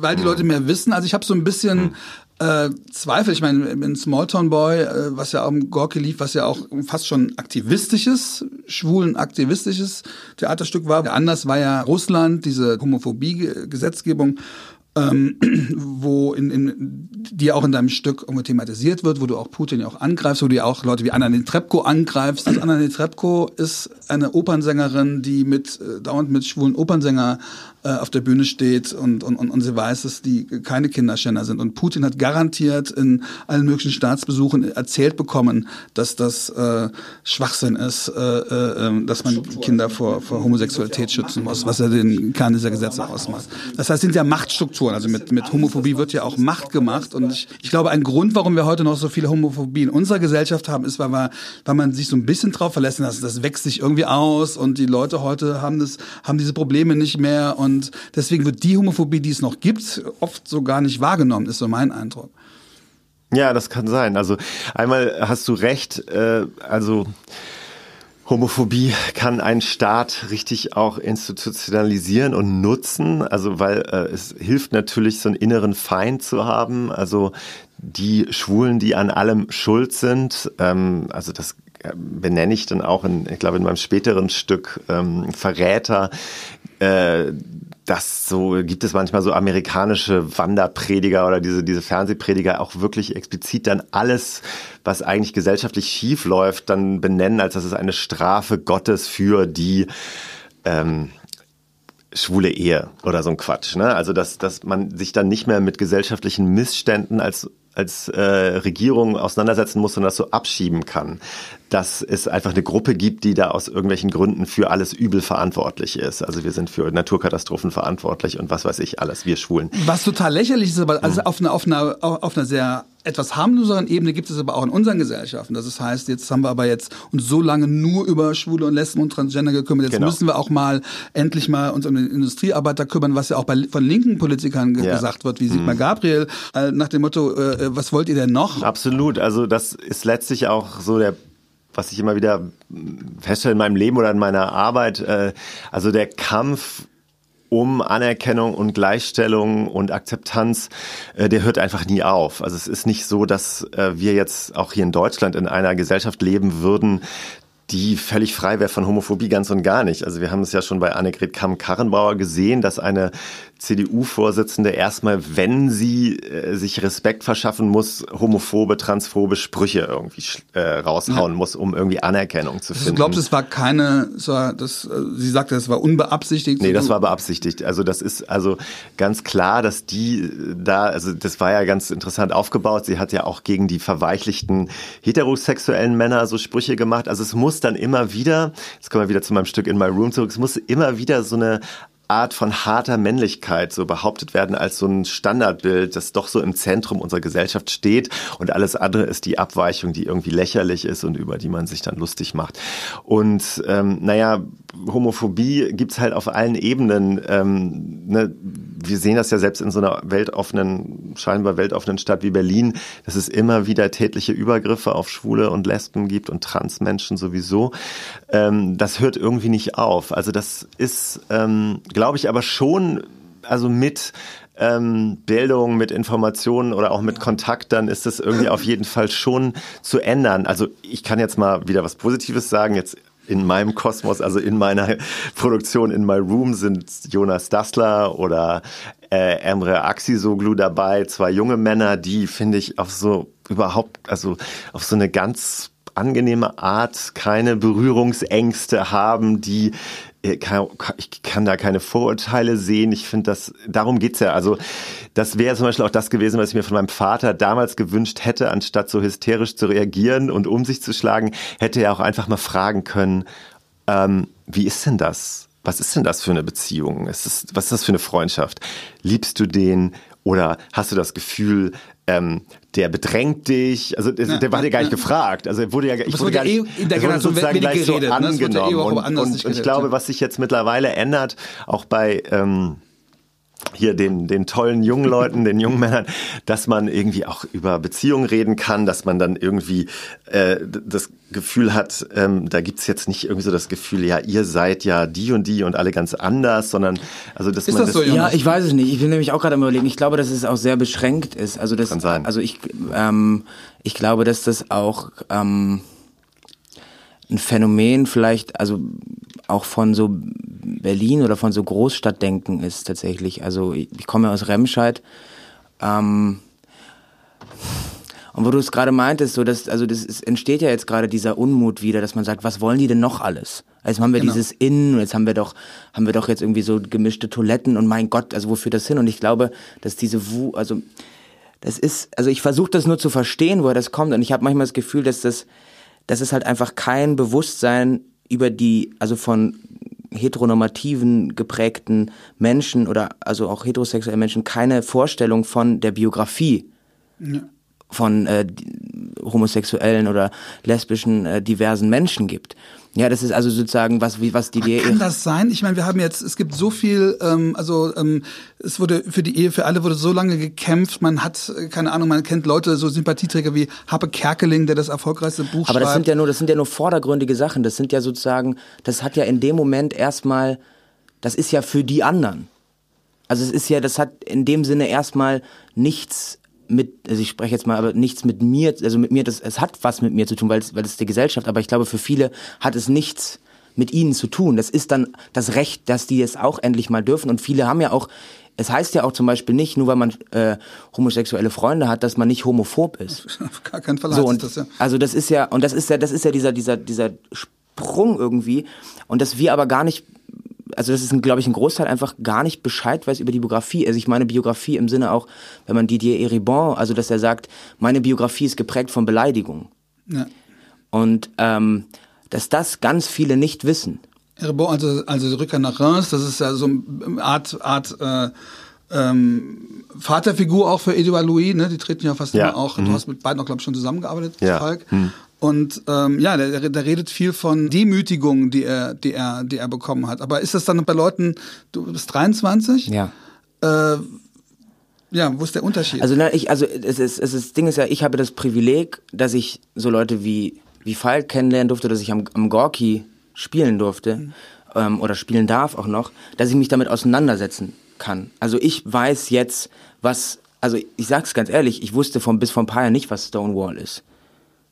[SPEAKER 2] weil die hm. Leute mehr wissen? Also ich habe so ein bisschen hm. Äh, Zweifel, ich meine, in Smalltown Boy, äh, was ja auch im Gorki lief, was ja auch fast schon aktivistisches, schwulen aktivistisches Theaterstück war. Anders war ja Russland, diese Homophobie-Gesetzgebung ähm, [clears throat] wo in, in, die auch in deinem Stück irgendwo thematisiert wird, wo du auch Putin ja auch angreifst, wo du ja auch Leute wie Anna Netrebko angreifst. Also Anna Netrebko ist eine Opernsängerin, die mit äh, dauernd mit schwulen Opernsänger äh, auf der Bühne steht und, und, und, und sie weiß, dass die keine Kinderschänder sind. Und Putin hat garantiert in allen möglichen Staatsbesuchen erzählt bekommen, dass das äh, Schwachsinn ist, äh, äh, ähm, dass man Kinder vor, vor Homosexualität schützen muss, was ja den Kern dieser Gesetze ausmacht. Das heißt, sind ja Machtstrukturen. Also mit, mit Homophobie wird ja auch Macht gemacht. Und ich, ich glaube, ein Grund, warum wir heute noch so viele Homophobie in unserer Gesellschaft haben, ist, weil, wir, weil man sich so ein bisschen drauf verlässt, dass das wächst sich irgendwie aus und die Leute heute haben das, haben diese Probleme nicht mehr und und deswegen wird die Homophobie, die es noch gibt, oft so gar nicht wahrgenommen, ist so mein Eindruck.
[SPEAKER 3] Ja, das kann sein. Also einmal hast du recht, äh, also Homophobie kann ein Staat richtig auch institutionalisieren und nutzen, also weil äh, es hilft natürlich, so einen inneren Feind zu haben, also die Schwulen, die an allem schuld sind, ähm, also das benenne ich dann auch in, ich glaube, in meinem späteren Stück ähm, Verräter, äh, das so gibt es manchmal so amerikanische Wanderprediger oder diese diese Fernsehprediger auch wirklich explizit dann alles, was eigentlich gesellschaftlich schief läuft, dann benennen, als dass es eine Strafe Gottes für die ähm, schwule Ehe oder so ein Quatsch. Ne? Also dass dass man sich dann nicht mehr mit gesellschaftlichen Missständen als als äh, Regierung auseinandersetzen muss und das so abschieben kann, dass es einfach eine Gruppe gibt, die da aus irgendwelchen Gründen für alles Übel verantwortlich ist. Also wir sind für Naturkatastrophen verantwortlich und was weiß ich alles, wir Schwulen.
[SPEAKER 2] Was total lächerlich ist, aber also auf einer, auf einer, auf einer sehr etwas harmloseren Ebene gibt es aber auch in unseren Gesellschaften. Das heißt, jetzt haben wir aber jetzt uns so lange nur über Schwule und Lesben und Transgender gekümmert. Jetzt genau. müssen wir auch mal endlich mal uns um den Industriearbeiter kümmern, was ja auch bei, von linken Politikern ja. gesagt wird, wie Sigmar mhm. Gabriel, äh, nach dem Motto, äh, äh, was wollt ihr denn noch?
[SPEAKER 3] Absolut. Also das ist letztlich auch so der was ich immer wieder feststelle in meinem Leben oder in meiner Arbeit, äh, also der Kampf um Anerkennung und Gleichstellung und Akzeptanz, äh, der hört einfach nie auf. Also es ist nicht so, dass äh, wir jetzt auch hier in Deutschland in einer Gesellschaft leben würden, die völlig frei wäre von Homophobie ganz und gar nicht. Also wir haben es ja schon bei Annegret Kamm-Karrenbauer gesehen, dass eine CDU-Vorsitzende erstmal, wenn sie äh, sich Respekt verschaffen muss, homophobe, transphobe Sprüche irgendwie äh, raushauen ja. muss, um irgendwie Anerkennung zu also finden.
[SPEAKER 2] Du glaubst, es war keine, es war, das, äh, sie sagte, es war unbeabsichtigt?
[SPEAKER 3] Nee, das war beabsichtigt. Also das ist also ganz klar, dass die da, also das war ja ganz interessant aufgebaut. Sie hat ja auch gegen die verweichlichten heterosexuellen Männer so Sprüche gemacht. Also es muss dann immer wieder, jetzt kommen wir wieder zu meinem Stück In My Room zurück, es muss immer wieder so eine Art von harter Männlichkeit so behauptet werden als so ein Standardbild, das doch so im Zentrum unserer Gesellschaft steht und alles andere ist die Abweichung, die irgendwie lächerlich ist und über die man sich dann lustig macht. Und ähm, naja, Homophobie gibt's halt auf allen Ebenen. Ähm, ne? Wir sehen das ja selbst in so einer weltoffenen, scheinbar weltoffenen Stadt wie Berlin, dass es immer wieder tätliche Übergriffe auf Schwule und Lesben gibt und Transmenschen sowieso. Ähm, das hört irgendwie nicht auf. Also das ist, ähm, glaube ich, aber schon also mit ähm, Bildung, mit Informationen oder auch mit Kontakt, dann ist das irgendwie auf jeden Fall schon zu ändern. Also ich kann jetzt mal wieder was Positives sagen. Jetzt in meinem Kosmos, also in meiner [laughs] Produktion in My Room sind Jonas Dassler oder äh, Emre Axisoglu dabei, zwei junge Männer, die finde ich auf so überhaupt, also auf so eine ganz angenehme Art keine Berührungsängste haben, die äh, ich kann da keine Vorurteile sehen. Ich finde das, darum geht's ja. Also das wäre zum Beispiel auch das gewesen, was ich mir von meinem Vater damals gewünscht hätte, anstatt so hysterisch zu reagieren und um sich zu schlagen, hätte er auch einfach mal fragen können, ähm, wie ist denn das? Was ist denn das für eine Beziehung? Ist das, was ist das für eine Freundschaft? Liebst du den? Oder hast du das Gefühl, ähm, der bedrängt dich, also der, ja, der war dir gar nicht ja. gefragt. Also er wurde ja, ich wurde gar nicht, eh in der Generation sozusagen gleich geredet, so angenommen. Ne? Eh und, und, und ich glaube, was sich jetzt mittlerweile ändert, auch bei ähm, hier den, den tollen jungen Leuten, den jungen Männern, dass man irgendwie auch über Beziehungen reden kann, dass man dann irgendwie äh, das Gefühl hat, ähm, da gibt's jetzt nicht irgendwie so das Gefühl, ja, ihr seid ja die und die und alle ganz anders, sondern also dass
[SPEAKER 1] ist
[SPEAKER 3] man
[SPEAKER 1] das so, ja, ich weiß es nicht. Ich bin nämlich auch gerade am überlegen. Ich glaube, dass es auch sehr beschränkt ist. Also das, kann sein. also ich, ähm, ich glaube, dass das auch ähm, ein Phänomen vielleicht, also auch von so Berlin oder von so Großstadtdenken ist tatsächlich. Also ich, komme aus Remscheid. Ähm, und wo du es gerade meintest, so dass, also das ist, entsteht ja jetzt gerade dieser Unmut wieder, dass man sagt, was wollen die denn noch alles? Also haben wir genau. dieses Innen und jetzt haben wir doch, haben wir doch jetzt irgendwie so gemischte Toiletten und mein Gott, also wofür das hin? Und ich glaube, dass diese Wu, also das ist, also ich versuche das nur zu verstehen, woher das kommt und ich habe manchmal das Gefühl, dass das, dass es halt einfach kein Bewusstsein über die, also von heteronormativen geprägten Menschen oder also auch heterosexuellen Menschen keine Vorstellung von der Biografie ja. von äh, homosexuellen oder lesbischen äh, diversen Menschen gibt. Ja, das ist also sozusagen was, wie was die
[SPEAKER 2] Ehe. Kann das sein? Ich meine, wir haben jetzt, es gibt so viel, ähm, also ähm, es wurde für die Ehe für alle wurde so lange gekämpft. Man hat keine Ahnung, man kennt Leute, so Sympathieträger wie Happe Kerkeling, der das erfolgreichste Buch
[SPEAKER 1] Aber
[SPEAKER 2] schreibt.
[SPEAKER 1] das sind ja nur, das sind ja nur vordergründige Sachen. Das sind ja sozusagen, das hat ja in dem Moment erstmal, das ist ja für die anderen. Also es ist ja, das hat in dem Sinne erstmal nichts mit, also ich spreche jetzt mal, aber nichts mit mir, also mit mir, das, es hat was mit mir zu tun, weil es, weil es die Gesellschaft, aber ich glaube, für viele hat es nichts mit ihnen zu tun. Das ist dann das Recht, dass die es auch endlich mal dürfen. Und viele haben ja auch, es heißt ja auch zum Beispiel nicht, nur weil man äh, homosexuelle Freunde hat, dass man nicht homophob ist. [laughs]
[SPEAKER 2] Auf gar keinen Fall
[SPEAKER 1] So, und
[SPEAKER 2] das ja.
[SPEAKER 1] also das ist ja, und das ist ja, das ist ja dieser, dieser, dieser Sprung irgendwie. Und dass wir aber gar nicht, also das ist, glaube ich, ein Großteil einfach gar nicht Bescheid weiß über die Biografie. Also ich meine Biografie im Sinne auch, wenn man Didier Eribon, also dass er sagt, meine Biografie ist geprägt von Beleidigungen.
[SPEAKER 2] ja.
[SPEAKER 1] Und ähm, dass das ganz viele nicht wissen.
[SPEAKER 2] Erebon, also, also die Rückkehr nach Reims, das ist ja so eine Art, Art äh, ähm, Vaterfigur auch für Edouard Louis, ne? Die treten ja fast
[SPEAKER 3] Ja.
[SPEAKER 2] immer auch. Du hast mit beiden auch, glaube ich, schon zusammengearbeitet,
[SPEAKER 3] Ja.
[SPEAKER 2] Falk. Und ähm, ja, der, der, redet viel von Demütigungen, die er, die er, die er bekommen hat. Aber ist das dann bei Leuten, du bist 23?
[SPEAKER 1] Ja.
[SPEAKER 2] Äh, ja, wo ist der Unterschied?
[SPEAKER 1] Also na, ich, also es ist, es ist, das Ding ist ja, ich habe das Privileg, dass ich so Leute wie wie Falk kennenlernen durfte, dass ich am, am Gorki spielen durfte ähm, oder spielen darf auch noch, dass ich mich damit auseinandersetzen kann. Also ich weiß jetzt, was, also ich sag's ganz ehrlich, ich wusste von bis vor ein paar Jahren nicht, was Stonewall ist.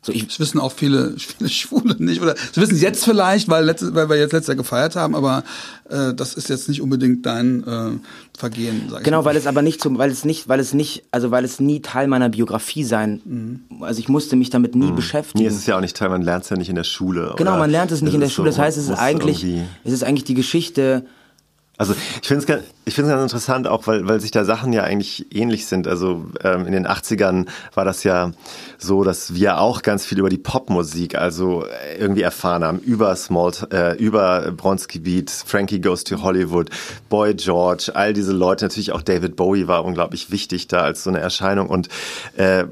[SPEAKER 1] So ich,
[SPEAKER 2] Das wissen auch viele, [laughs] viele Schwule nicht. Oder sie wissen es jetzt vielleicht, weil, letzte, weil wir jetzt letztes Jahr gefeiert haben, aber äh, das ist jetzt nicht unbedingt dein äh, Vergehen, sag ich
[SPEAKER 1] Genau,
[SPEAKER 2] mal.
[SPEAKER 1] weil es aber nicht zum, weil es nicht, weil es nicht, also weil es nie Teil meiner Biografie sein, also ich musste mich damit nie beschäftigen.
[SPEAKER 3] Nee, es ist ja auch nicht Teil, man lernt es ja nicht in der Schule.
[SPEAKER 1] Genau,
[SPEAKER 3] oder?
[SPEAKER 1] man lernt es nicht in der Schule. Das
[SPEAKER 3] so,
[SPEAKER 1] heißt, es ist eigentlich, es ist eigentlich die Geschichte.
[SPEAKER 3] Also ich finde es ganz, ich find's ganz interessant, auch weil, weil sich da Sachen ja eigentlich ähnlich sind. Also ähm, in den 80ern war das ja so, dass wir auch ganz viel über die Popmusik also äh, irgendwie erfahren haben. Über Small, äh, über Bronski Beat, Frankie Goes to Hollywood, Boy George, all diese Leute. Natürlich auch David Bowie war unglaublich wichtig da als so eine Erscheinung. Und äh,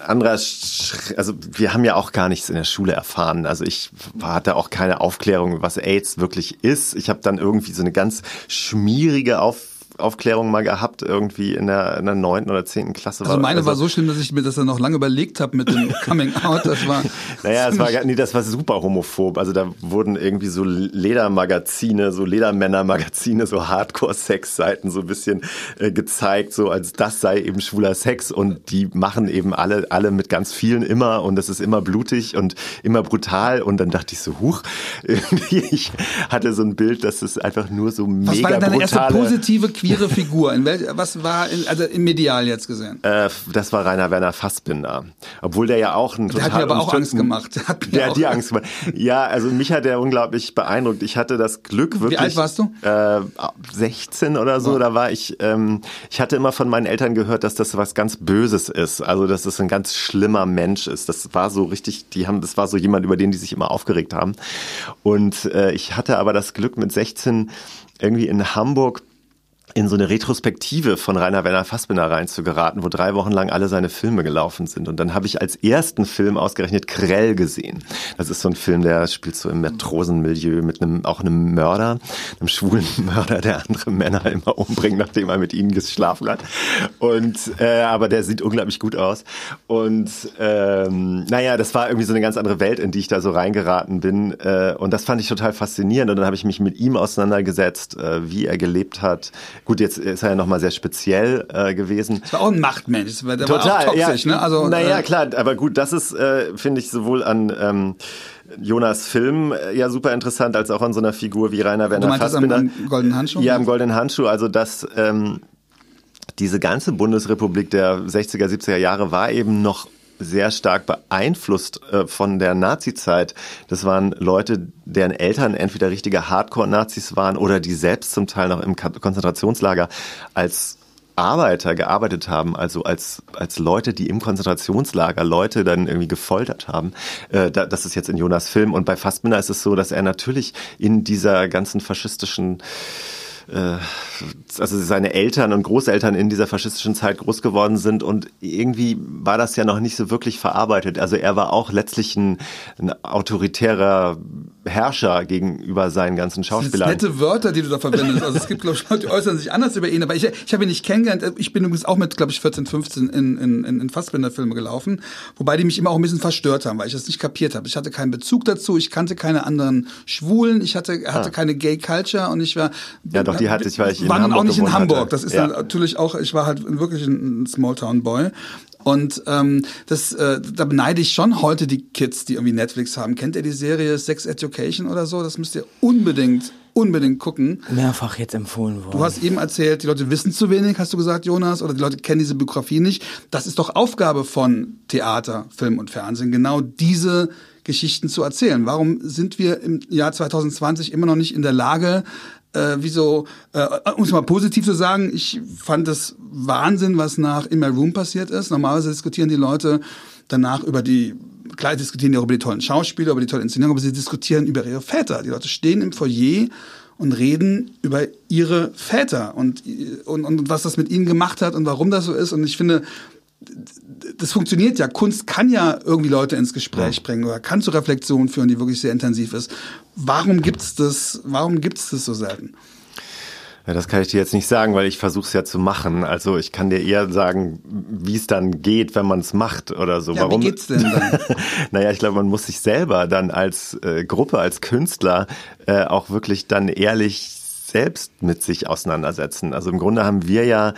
[SPEAKER 3] anderer, Sch- also wir haben ja auch gar nichts in der Schule erfahren. Also ich hatte auch keine Aufklärung, was AIDS wirklich ist. Ich habe dann irgendwie so eine ganz schmierige Auf Aufklärung mal gehabt, irgendwie in der, in der neunten oder zehnten Klasse.
[SPEAKER 2] Also meine war so schlimm, dass ich mir das dann noch lange überlegt habe mit dem [laughs] Coming Out. Das war [laughs]
[SPEAKER 3] Naja, es war, [laughs] nee, das war super homophob. Also da wurden irgendwie so Ledermagazine, so Ledermännermagazine, so Hardcore-Sex-Seiten so ein bisschen äh, gezeigt, so als das sei eben schwuler Sex und die machen eben alle, alle mit ganz vielen immer und das ist immer blutig und immer brutal und dann dachte ich so, huch, irgendwie, ich hatte so ein Bild, dass es einfach nur so
[SPEAKER 2] was
[SPEAKER 3] mega
[SPEAKER 2] war denn deine erste
[SPEAKER 3] brutale...
[SPEAKER 2] positive queere Figur? In welch, was war in, also im Medial jetzt gesehen?
[SPEAKER 3] Äh, das war Rainer Werner Fassbinder. Obwohl der ja auch ein
[SPEAKER 2] Der
[SPEAKER 3] total
[SPEAKER 2] hat mir aber auch Angst gemacht. Der hat mir
[SPEAKER 3] Der hat dir Angst gemacht. Ja, also mich hat der unglaublich beeindruckt. Ich hatte das Glück wirklich.
[SPEAKER 2] alt warst du?
[SPEAKER 3] Äh, 16 oder so. Da war ich. Ähm, ich hatte immer von meinen Eltern gehört, dass das was ganz Böses ist. Also dass das ein ganz schlimmer Mensch ist. Das war so richtig. Die haben. Das war so jemand, über den die sich immer aufgeregt haben. Und äh, ich hatte aber das Glück mit 16 irgendwie in Hamburg in so eine Retrospektive von Rainer Werner Fassbinder reinzugeraten, wo drei Wochen lang alle seine Filme gelaufen sind. Und dann habe ich als ersten Film ausgerechnet Krell gesehen. Das ist so ein Film, der spielt so im Matrosenmilieu mit einem auch einem Mörder, einem schwulen [laughs] Mörder, der andere Männer immer umbringt, nachdem er mit ihnen geschlafen hat. Und äh, aber der sieht unglaublich gut aus. Und ähm, naja, das war irgendwie so eine ganz andere Welt, in die ich da so reingeraten bin. Äh, und das fand ich total faszinierend. Und dann habe ich mich mit ihm auseinandergesetzt, äh, wie er gelebt hat. Gut, jetzt ist er ja nochmal sehr speziell äh, gewesen.
[SPEAKER 2] Das war auch ein Machtmensch. Das der war
[SPEAKER 3] Total,
[SPEAKER 2] auch toxisch,
[SPEAKER 3] ja.
[SPEAKER 2] ne? Also,
[SPEAKER 3] naja,
[SPEAKER 2] äh,
[SPEAKER 3] klar, aber gut, das ist, äh, finde ich, sowohl an ähm, Jonas Film äh, ja super interessant, als auch an so einer Figur wie Rainer Werner
[SPEAKER 2] Du meintest am,
[SPEAKER 3] Fassbinder.
[SPEAKER 2] am goldenen Handschuh?
[SPEAKER 3] Ja, im Goldenen Handschuh. Also dass ähm, diese ganze Bundesrepublik der 60er, 70er Jahre war eben noch sehr stark beeinflusst äh, von der Nazi-Zeit. Das waren Leute, deren Eltern entweder richtige Hardcore-Nazis waren oder die selbst zum Teil noch im Konzentrationslager als Arbeiter gearbeitet haben, also als, als Leute, die im Konzentrationslager Leute dann irgendwie gefoltert haben. Äh, da, das ist jetzt in Jonas Film. Und bei Fassbinder ist es so, dass er natürlich in dieser ganzen faschistischen also seine Eltern und Großeltern in dieser faschistischen Zeit groß geworden sind und irgendwie war das ja noch nicht so wirklich verarbeitet. Also er war auch letztlich ein, ein autoritärer Herrscher gegenüber seinen ganzen
[SPEAKER 2] Das sind
[SPEAKER 3] Schauspielern.
[SPEAKER 2] nette Wörter, die du da verwendest. Also es gibt, glaube ich, Leute, die äußern sich anders über ihn. Aber ich, ich habe ihn nicht kennengelernt. Ich bin übrigens auch mit, glaube ich, 14, 15 in, in, in, in Fassbinder-Filme gelaufen. Wobei die mich immer auch ein bisschen verstört haben, weil ich das nicht kapiert habe. Ich hatte keinen Bezug dazu. Ich kannte keine anderen Schwulen. Ich hatte, hatte keine Gay-Culture. Und ich war...
[SPEAKER 3] Ah. Ja, doch, Doch, die hatte ich, weil ich in
[SPEAKER 2] war
[SPEAKER 3] Hamburg
[SPEAKER 2] auch nicht in Hamburg.
[SPEAKER 3] Hatte.
[SPEAKER 2] Das ist ja. natürlich auch, ich war halt wirklich ein Smalltown-Boy. Und ähm, das, äh, da beneide ich schon heute die Kids, die irgendwie Netflix haben. Kennt ihr die Serie Sex Education oder so? Das müsst ihr unbedingt, unbedingt gucken.
[SPEAKER 1] Mehrfach jetzt empfohlen worden.
[SPEAKER 2] Du hast eben erzählt, die Leute wissen zu wenig, hast du gesagt, Jonas, oder die Leute kennen diese Biografie nicht. Das ist doch Aufgabe von Theater, Film und Fernsehen, genau diese Geschichten zu erzählen. Warum sind wir im Jahr 2020 immer noch nicht in der Lage, äh, wie so, äh, um es mal positiv zu sagen, ich fand es Wahnsinn, was nach In My Room passiert ist. Normalerweise diskutieren die Leute danach über die, klar diskutieren die auch über die tollen Schauspieler, über die tolle Inszenierung, aber sie diskutieren über ihre Väter. Die Leute stehen im Foyer und reden über ihre Väter und, und, und was das mit ihnen gemacht hat und warum das so ist. Und ich finde, das funktioniert ja. Kunst kann ja irgendwie Leute ins Gespräch bringen oder kann zu Reflexionen führen, die wirklich sehr intensiv ist. Warum gibt's das? Warum gibt's das so selten?
[SPEAKER 3] Ja, das kann ich dir jetzt nicht sagen, weil ich versuche es ja zu machen. Also ich kann dir eher sagen, wie es dann geht, wenn man es macht oder so.
[SPEAKER 2] Ja,
[SPEAKER 3] Warum?
[SPEAKER 2] Wie geht's denn dann? [laughs]
[SPEAKER 3] naja, ich glaube, man muss sich selber dann als äh, Gruppe, als Künstler äh, auch wirklich dann ehrlich selbst mit sich auseinandersetzen. Also im Grunde haben wir ja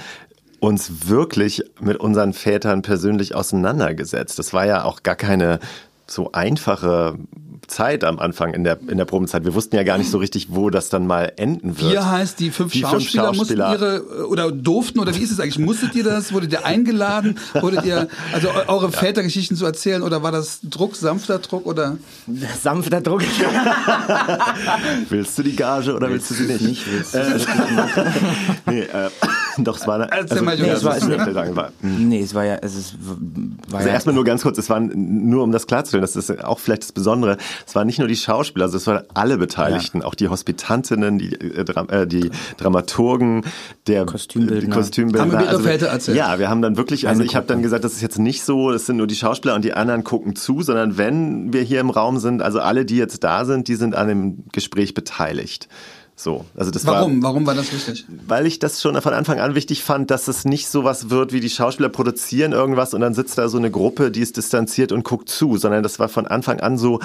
[SPEAKER 3] uns wirklich mit unseren Vätern persönlich auseinandergesetzt. Das war ja auch gar keine so einfache Zeit am Anfang in der, in der Probenzeit. Wir wussten ja gar nicht so richtig, wo das dann mal enden wird.
[SPEAKER 2] Hier heißt, die fünf,
[SPEAKER 3] Die fünf
[SPEAKER 2] Schauspieler,
[SPEAKER 3] Schauspieler.
[SPEAKER 2] mussten ihre, oder durften, oder wie ist es eigentlich? Musstet ihr das? Wurdet ihr eingeladen? Wurdet ihr, also eu- eure Vätergeschichten zu erzählen, oder war das Druck, sanfter Druck, oder?
[SPEAKER 1] Sanfter Druck. [laughs]
[SPEAKER 3] Willst du die Gage oder willst du sie nicht?
[SPEAKER 1] nicht willst du
[SPEAKER 3] äh, [laughs] nee, äh, [laughs] doch, es war eine,
[SPEAKER 2] Erzähl mal,
[SPEAKER 3] nee, es war, es war, war, hm.
[SPEAKER 1] nee, es war ja, es ist, war
[SPEAKER 3] Also
[SPEAKER 1] ja,
[SPEAKER 3] erstmal nur ganz kurz, es waren nur um das klarzustellen, das ist auch vielleicht das Besondere, es waren nicht nur die Schauspieler, also es waren alle Beteiligten, auch die Hospitantinnen, die, äh, äh, die Dramaturgen, der
[SPEAKER 1] Kostümbildner.
[SPEAKER 3] die Kostümbildner.
[SPEAKER 2] Haben ihre
[SPEAKER 3] also,
[SPEAKER 2] erzählt?
[SPEAKER 3] Ja, wir haben dann wirklich, also ich habe dann gesagt, das ist jetzt nicht so, es sind nur die Schauspieler und die anderen gucken zu, sondern wenn wir hier im Raum sind, also alle, die jetzt da sind, die sind an dem Gespräch beteiligt. So, also das war
[SPEAKER 2] Warum? Warum war das wichtig?
[SPEAKER 3] weil ich das schon von Anfang an wichtig fand, dass es nicht sowas wird, wie die Schauspieler produzieren irgendwas und dann sitzt da so eine Gruppe, die ist distanziert und guckt zu, sondern das war von Anfang an so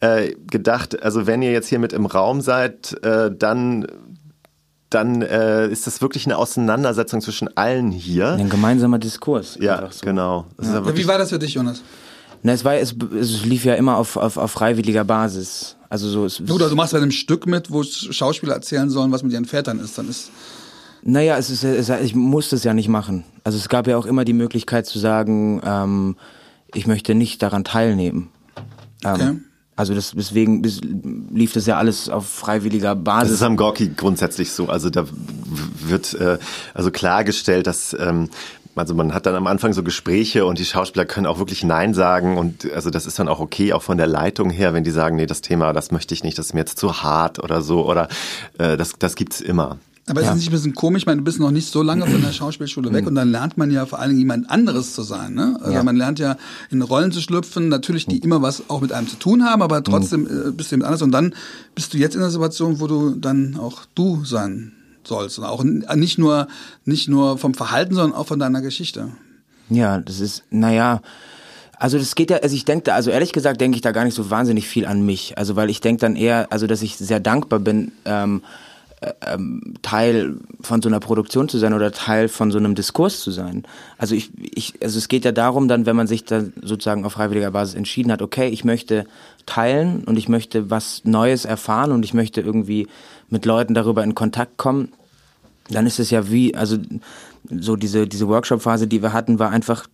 [SPEAKER 3] äh, gedacht, also wenn ihr jetzt hier mit im Raum seid, äh, dann dann äh, ist das wirklich eine Auseinandersetzung zwischen allen hier.
[SPEAKER 1] ein gemeinsamer Diskurs.
[SPEAKER 3] Ja,
[SPEAKER 1] so.
[SPEAKER 3] genau. Ja
[SPEAKER 2] Ja, wie war das für dich, Jonas?
[SPEAKER 1] Na, es war, es, es lief ja immer auf, auf, auf freiwilliger Basis. Also so, es,
[SPEAKER 2] Oder du machst bei einem Stück mit, wo Schauspieler erzählen sollen, was mit ihren Vätern ist, dann ist,
[SPEAKER 1] Naja, es ist, es, ich musste es ja nicht machen. Also es gab ja auch immer die Möglichkeit zu sagen, ähm, ich möchte nicht daran teilnehmen. Ähm,
[SPEAKER 2] Okay.
[SPEAKER 1] Also das, deswegen bis, lief das ja alles auf freiwilliger
[SPEAKER 3] Das
[SPEAKER 1] Basis.
[SPEAKER 3] ist am Gorki grundsätzlich so. Also da w- wird äh, also klargestellt, dass ähm, also man hat dann am Anfang so Gespräche und die Schauspieler können auch wirklich Nein sagen und also das ist dann auch okay, auch von der Leitung her, wenn die sagen, nee, das Thema, das möchte ich nicht, das ist mir jetzt zu hart oder so oder äh, das das gibt's immer.
[SPEAKER 2] Aber ist es nicht ein bisschen komisch? Ich meine, du bist noch nicht so lange von der Schauspielschule weg und dann lernt man ja vor allen Dingen jemand anderes zu sein. Ne? Also
[SPEAKER 1] Ja.
[SPEAKER 2] man lernt ja in Rollen zu schlüpfen, natürlich die immer was auch mit einem zu tun haben, aber trotzdem äh, bist du jemand anderes und dann bist du jetzt in der Situation, wo du dann auch du sein sollst und auch nicht nur nicht nur vom Verhalten, sondern auch von deiner Geschichte.
[SPEAKER 1] Ja, das ist, naja, also das geht ja, also ich denke da, also ehrlich gesagt denke ich da gar nicht so wahnsinnig viel an mich. Also weil ich denke dann eher, also dass ich sehr dankbar bin, ähm, äh, ähm, Teil von so einer Produktion zu sein oder Teil von so einem Diskurs zu sein. Also ich, ich, also es geht ja darum dann, wenn man sich dann sozusagen auf freiwilliger Basis entschieden hat, okay, ich möchte teilen und ich möchte was Neues erfahren und ich möchte irgendwie mit Leuten darüber in Kontakt kommen, dann ist es ja wie, also so diese, diese Workshop-Phase, die wir hatten, war einfach,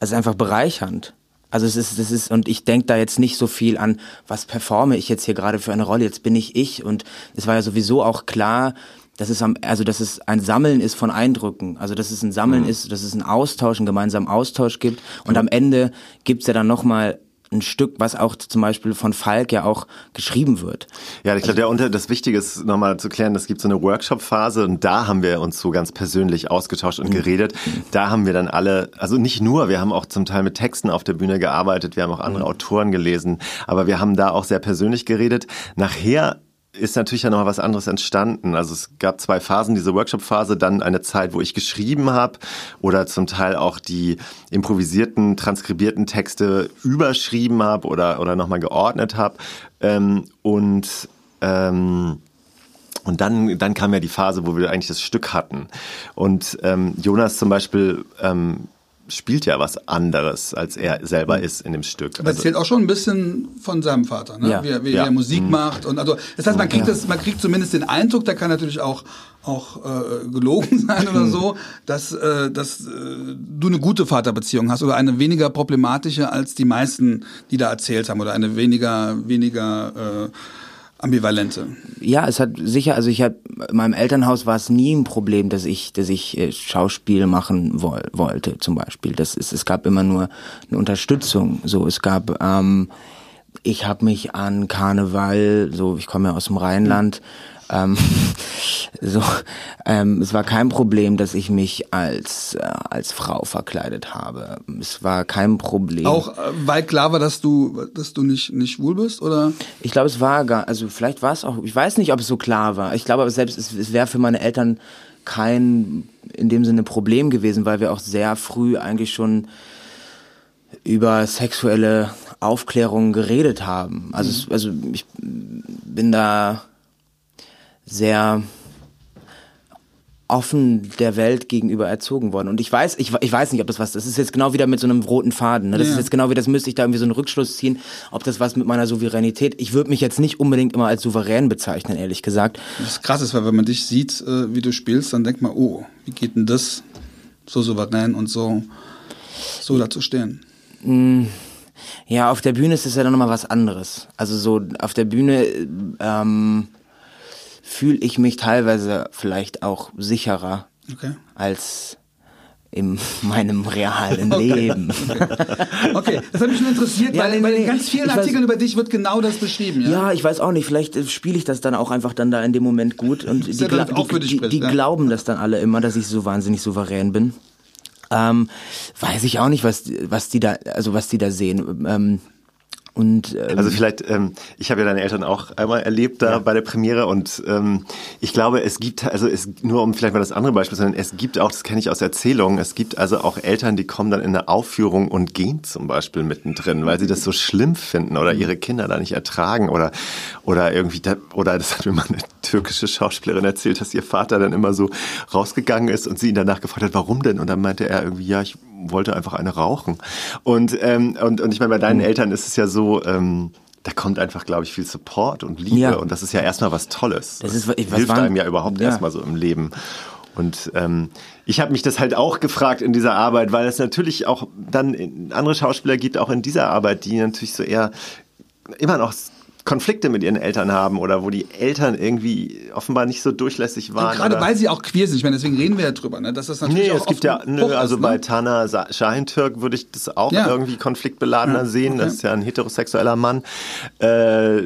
[SPEAKER 1] also einfach bereichernd. Also es ist, das ist, und ich denke da jetzt nicht so viel an, was performe ich jetzt hier gerade für eine Rolle, jetzt bin ich ich. Und es war ja sowieso auch klar, dass es am, also dass es ein Sammeln ist von Eindrücken. Also dass es ein Sammeln ist, dass es einen Austausch, einen gemeinsamen Austausch gibt. Und am Ende gibt's ja dann nochmal ein Stück, was auch zum Beispiel von Falk ja auch geschrieben wird.
[SPEAKER 3] Ja, ich glaube, der Unter das Wichtige ist nochmal zu klären, es gibt so eine Workshop-Phase und da haben wir uns so ganz persönlich ausgetauscht und geredet. Da haben wir dann alle, also nicht nur, wir haben auch zum Teil mit Texten auf der Bühne gearbeitet, wir haben auch andere Autoren gelesen, aber wir haben da auch sehr persönlich geredet. Nachher ist natürlich ja noch was anderes entstanden. Also es gab zwei Phasen, diese Workshop-Phase, dann eine Zeit, wo ich geschrieben habe oder zum Teil auch die improvisierten, transkribierten Texte überschrieben habe oder, oder nochmal geordnet habe. Ähm, und ähm, Und dann, dann kam ja die Phase, wo wir eigentlich das Stück hatten. Und ähm, Jonas zum Beispiel ähm, spielt ja was anderes, als er selber ist in dem Stück.
[SPEAKER 2] Aber also, erzählt auch schon ein bisschen von seinem Vater, ne?
[SPEAKER 1] Ja.
[SPEAKER 2] wie, er, wie
[SPEAKER 3] Ja.
[SPEAKER 2] er Musik
[SPEAKER 3] Mhm.
[SPEAKER 2] macht. Und also das heißt, man kriegt das, man kriegt zumindest den Eindruck, der kann natürlich auch auch äh, gelogen [laughs] sein oder so, dass, äh, dass äh, du eine gute Vaterbeziehung hast oder eine weniger problematische als die meisten, die da erzählt haben oder eine weniger weniger äh, ambivalente.
[SPEAKER 1] Ja, es hat sicher, also ich habe in meinem Elternhaus war es nie ein Problem, dass ich, dass ich äh, Schauspiel machen woll, wollte, zum Beispiel. Das ist, es gab immer nur eine Unterstützung. So, es gab, ähm, ich habe mich an Karneval, so, ich komme ja aus dem Rheinland. Ähm, [laughs] so, ähm, es war kein Problem, dass ich mich als äh, als Frau verkleidet habe. Es war kein Problem.
[SPEAKER 2] Auch äh, weil klar war, dass du dass du nicht nicht schwul bist oder
[SPEAKER 1] Ich glaube, es war gar, also vielleicht war es auch, ich weiß nicht, ob es so klar war. Ich glaube aber selbst, es, es wäre für meine Eltern kein in dem Sinne Problem gewesen, weil wir auch sehr früh eigentlich schon über sexuelle Aufklärung geredet haben. Also, es, also ich bin da sehr offen der Welt gegenüber erzogen worden. Und ich weiß, ich, ich weiß nicht, ob das was, das ist jetzt genau wieder mit so einem roten Faden. Ne? Das
[SPEAKER 2] Ja.
[SPEAKER 1] ist jetzt genau wie, das müsste ich da irgendwie so einen Rückschluss ziehen, ob das was mit meiner Souveränität, ich würde mich jetzt nicht unbedingt immer als souverän bezeichnen, ehrlich gesagt.
[SPEAKER 2] das krass ist, weil wenn man dich sieht, äh, wie du spielst, dann denkt man, oh, wie geht denn das so souverän und so so dazu stehen.
[SPEAKER 1] Ja, auf der Bühne ist es ja dann nochmal was anderes. Also so, auf der Bühne ähm, fühle ich mich teilweise vielleicht auch sicherer
[SPEAKER 2] Okay.
[SPEAKER 1] als in [laughs] meinem realen
[SPEAKER 2] Okay.
[SPEAKER 1] Leben. [laughs]
[SPEAKER 2] Okay, das hat mich schon interessiert,
[SPEAKER 1] Ja,
[SPEAKER 2] weil,
[SPEAKER 1] nee, nee,
[SPEAKER 2] in ganz vielen
[SPEAKER 1] ich weiß-
[SPEAKER 2] Artikeln über dich wird genau das beschrieben. Ja,
[SPEAKER 1] Ja, ich weiß auch nicht. Vielleicht äh, spiele ich das dann auch einfach dann da in dem Moment gut. Und [laughs] die, gla- die, die,
[SPEAKER 2] spricht,
[SPEAKER 1] die
[SPEAKER 2] ja.
[SPEAKER 1] glauben das dann alle immer, dass ich so wahnsinnig souverän bin. Ähm, weiß ich auch nicht, was, was die da, also was die da sehen. Ähm, und ähm,
[SPEAKER 3] Also vielleicht, ähm, ich habe ja deine Eltern auch einmal erlebt da bei der Premiere und ähm, ich glaube, es gibt, also es nur um vielleicht mal das andere Beispiel zu nennen, es gibt auch, das kenne ich aus Erzählungen, es gibt also auch Eltern, die kommen dann in eine Aufführung und gehen zum Beispiel mittendrin, weil sie das so schlimm finden oder ihre Kinder da nicht ertragen oder oder irgendwie, da, oder das hat mir mal eine türkische Schauspielerin erzählt, dass ihr Vater dann immer so rausgegangen ist und sie ihn danach gefragt hat, warum denn? Und dann meinte er irgendwie, ja, ich wollte einfach eine rauchen. Und, ähm, und, und ich meine, bei deinen
[SPEAKER 1] Hm.
[SPEAKER 3] Eltern ist es ja so, ähm, da kommt einfach, glaube ich, viel Support und Liebe
[SPEAKER 1] Ja.
[SPEAKER 3] und das ist ja erstmal was Tolles.
[SPEAKER 1] Das ist- ich- was
[SPEAKER 3] hilft
[SPEAKER 1] waren-
[SPEAKER 3] einem ja überhaupt
[SPEAKER 1] ja.
[SPEAKER 3] erstmal so im Leben. Und ähm, ich habe mich das halt auch gefragt in dieser Arbeit, weil es natürlich auch dann andere Schauspieler gibt, auch in dieser Arbeit, die natürlich so eher immer noch Konflikte mit ihren Eltern haben oder wo die Eltern irgendwie offenbar nicht so durchlässig waren.
[SPEAKER 2] Und gerade weil sie auch queer sind. Ich meine, deswegen reden wir ja drüber, ne? dass das natürlich
[SPEAKER 3] Nee,
[SPEAKER 2] auch
[SPEAKER 3] es gibt ja, nö, also
[SPEAKER 2] ist,
[SPEAKER 3] bei
[SPEAKER 2] ne?
[SPEAKER 3] Tana Sa- Şahintürk würde ich das auch
[SPEAKER 2] Ja.
[SPEAKER 3] irgendwie konfliktbeladener
[SPEAKER 2] Ja,
[SPEAKER 3] sehen. Das
[SPEAKER 2] okay.
[SPEAKER 3] ist ja ein heterosexueller Mann. Äh,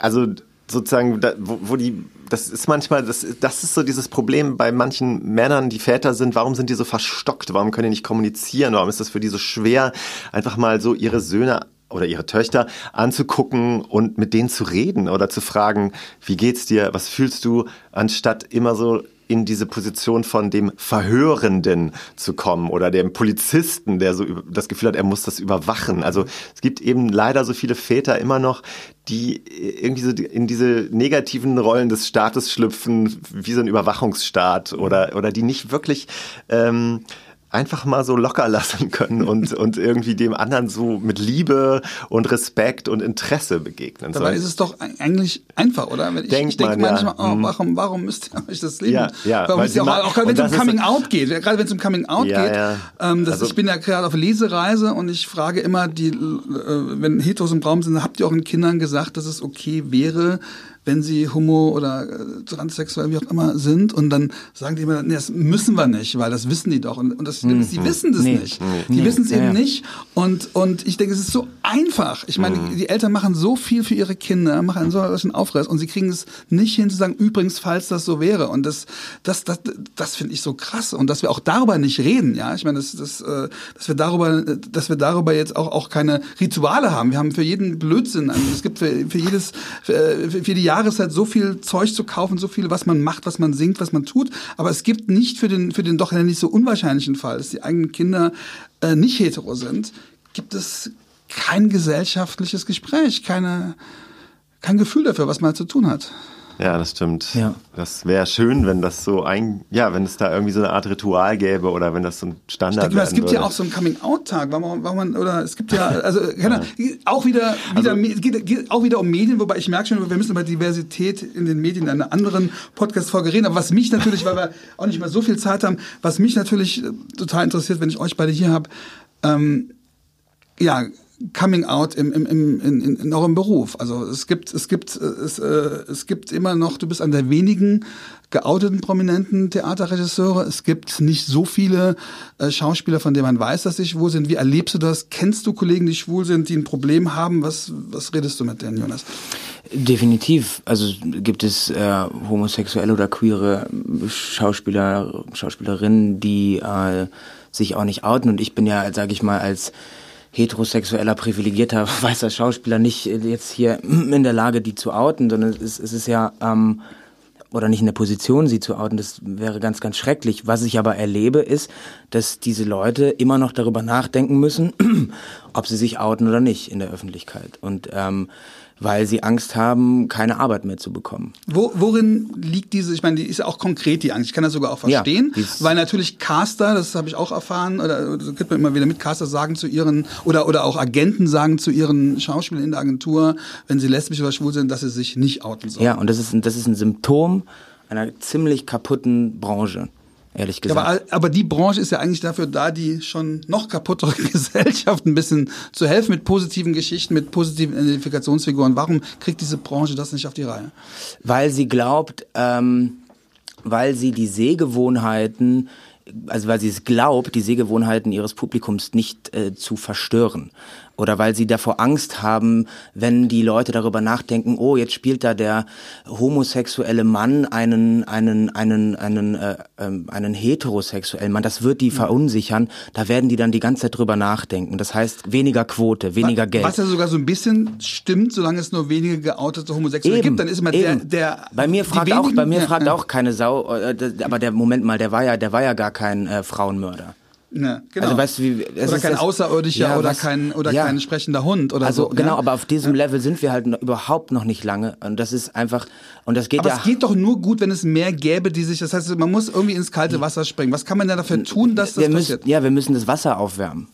[SPEAKER 3] also sozusagen, da, wo, wo die, das ist manchmal, das, das ist so dieses Problem bei manchen Männern, die Väter sind, warum sind die so verstockt? Warum können die nicht kommunizieren? Warum ist das für die so schwer, einfach mal so ihre Söhne oder ihre Töchter anzugucken und mit denen zu reden oder zu fragen, wie geht's dir, was fühlst du, anstatt immer so in diese Position von dem Verhörenden zu kommen oder dem Polizisten, der so das Gefühl hat, er muss das überwachen. Also es gibt eben leider so viele Väter immer noch, die irgendwie so in diese negativen Rollen des Staates schlüpfen, wie so ein Überwachungsstaat oder, oder die nicht wirklich ähm, einfach mal so locker lassen können und, [laughs] und irgendwie dem anderen so mit Liebe und Respekt und Interesse begegnen
[SPEAKER 2] Dabei
[SPEAKER 3] sollen.
[SPEAKER 2] ist es doch eigentlich einfach, oder? Wenn ich
[SPEAKER 3] Denkt
[SPEAKER 2] ich denke
[SPEAKER 3] man, ja.
[SPEAKER 2] manchmal, oh,
[SPEAKER 3] Mhm.
[SPEAKER 2] warum, warum müsst ihr euch das Leben?
[SPEAKER 3] Ja, ja,
[SPEAKER 2] warum ja auch, auch gerade wenn es um Coming Out geht, gerade wenn es um Coming Out
[SPEAKER 3] Ja,
[SPEAKER 2] geht,
[SPEAKER 3] ja.
[SPEAKER 2] Ähm, das,
[SPEAKER 3] Also-
[SPEAKER 2] ich bin ja gerade auf Lesereise und ich frage immer die, äh, wenn Heteros im Raum sind, habt ihr auch den Kindern gesagt, dass es okay wäre, wenn sie homo oder äh, transsexuell, wie auch immer sind und dann sagen die immer, nee, das müssen wir nicht, weil das wissen die doch und, und das,
[SPEAKER 3] Hm.
[SPEAKER 2] sie wissen das
[SPEAKER 1] Nee.
[SPEAKER 2] nicht. Die
[SPEAKER 1] Nee.
[SPEAKER 2] wissen es eben
[SPEAKER 1] ja.
[SPEAKER 2] nicht und, und ich denke, es ist so einfach. Ich meine,
[SPEAKER 3] Hm.
[SPEAKER 2] die Eltern machen so viel für ihre Kinder, machen einen solchen Aufriss und sie kriegen es nicht hin zu sagen, übrigens, falls das so wäre und das, das, das, das finde ich so krass und dass wir auch darüber nicht reden, ja. Ich meine, das, das, äh, dass wir darüber, dass wir darüber jetzt auch, auch keine Rituale haben. Wir haben für jeden Blödsinn, also es gibt für, für jedes, für, für für die Jahreszeit so viel Zeug zu kaufen, so viel, was man macht, was man singt, was man tut. Aber es gibt nicht für den, für den doch nicht so unwahrscheinlichen Fall, dass die eigenen Kinder äh, nicht hetero sind, gibt es kein gesellschaftliches Gespräch, keine, kein Gefühl dafür, was man zu tun hat.
[SPEAKER 3] Ja, das stimmt. Ja. Das wäre schön, wenn das so ein, ja, wenn es da irgendwie so eine Art Ritual gäbe oder wenn das so ein Standard wäre.
[SPEAKER 2] Es gibt würde. ja auch so einen Coming-out-Tag, warum, warum man, oder es gibt ja, [laughs] also, ja. auch wieder, wieder, also, geht, geht auch wieder um Medien, wobei ich merke schon, wir müssen über Diversität in den Medien in einer anderen Podcast-Folge reden. Aber was mich natürlich, weil wir auch nicht mehr so viel Zeit haben, was mich natürlich total interessiert, wenn ich euch beide hier habe, ähm, ja, Coming Out im, im, im, in, in eurem Beruf. Also es gibt, es gibt, es, äh, es gibt immer noch, du bist einer der wenigen geouteten prominenten Theaterregisseure. Es gibt nicht so viele äh, Schauspieler, von denen man weiß, dass sie schwul sind. Wie erlebst du das? Kennst du Kollegen, die schwul sind, die ein Problem haben? Was, was redest du mit denen, Jonas?
[SPEAKER 1] Definitiv. Also gibt es äh, homosexuelle oder queere Schauspieler, Schauspielerinnen, die äh, sich auch nicht outen. Und ich bin ja, sage ich mal, als heterosexueller, privilegierter, [laughs] weißer Schauspieler nicht jetzt hier [clears throat] in der Lage, die zu outen, sondern es, es ist ja, ähm, oder nicht in der Position, sie zu outen, das wäre ganz, ganz schrecklich. Was ich aber erlebe, ist, dass diese Leute immer noch darüber nachdenken müssen, [clears throat] ob sie sich outen oder nicht in der Öffentlichkeit. Und ähm, weil sie Angst haben, keine Arbeit mehr zu bekommen.
[SPEAKER 2] Wo, worin liegt diese, ich meine, die ist ja auch konkret die Angst, ich kann das sogar auch verstehen, ja, weil natürlich Caster, das habe ich auch erfahren, oder das kriegt man immer wieder mit, Caster sagen zu ihren, oder, oder auch Agenten sagen zu ihren Schauspielern in der Agentur, wenn sie lesbisch oder schwul sind, dass sie sich nicht outen sollen.
[SPEAKER 1] Ja, und das ist, das ist ein Symptom einer ziemlich kaputten Branche ehrlich gesagt.
[SPEAKER 2] aber, aber, die Branche ist ja eigentlich dafür da, die schon noch kaputtere [laughs] Gesellschaft ein bisschen zu helfen mit positiven Geschichten, mit positiven Identifikationsfiguren. Warum kriegt diese Branche das nicht auf die Reihe?
[SPEAKER 1] Weil sie glaubt, ähm, weil sie die Sehgewohnheiten also weil sie es glaubt, die Sehgewohnheiten ihres Publikums nicht äh, zu verstören oder weil sie davor Angst haben, wenn die Leute darüber nachdenken, oh, jetzt spielt da der homosexuelle Mann einen einen einen einen äh, ähm, einen heterosexuellen Mann, das wird die verunsichern, da werden die dann die ganze Zeit drüber nachdenken. Das heißt weniger Quote, weniger Geld.
[SPEAKER 2] Was ja sogar so ein bisschen stimmt, solange es nur wenige geoutete Homosexuelle eben, gibt, dann ist immer der der
[SPEAKER 1] Bei mir fragt auch bei mir ja, fragt ja. auch keine Sau, äh, aber der Moment mal, der war ja der war ja gar kein äh, Frauenmörder.
[SPEAKER 2] Ja, genau. Also, weißt du, wie, oder kein das, Außerirdischer ja, oder was, kein oder ja. kein sprechender Hund oder
[SPEAKER 1] also,
[SPEAKER 2] so.
[SPEAKER 1] genau, aber auf diesem Level sind wir halt noch, überhaupt noch nicht lange und das ist einfach und das geht
[SPEAKER 2] aber
[SPEAKER 1] ja.
[SPEAKER 2] Aber es geht doch nur gut, wenn es mehr gäbe, die sich. Das heißt, man muss irgendwie ins kalte Wasser springen. Was kann man denn dafür tun, dass das
[SPEAKER 1] wir passiert? ja, wir müssen das Wasser aufwärmen.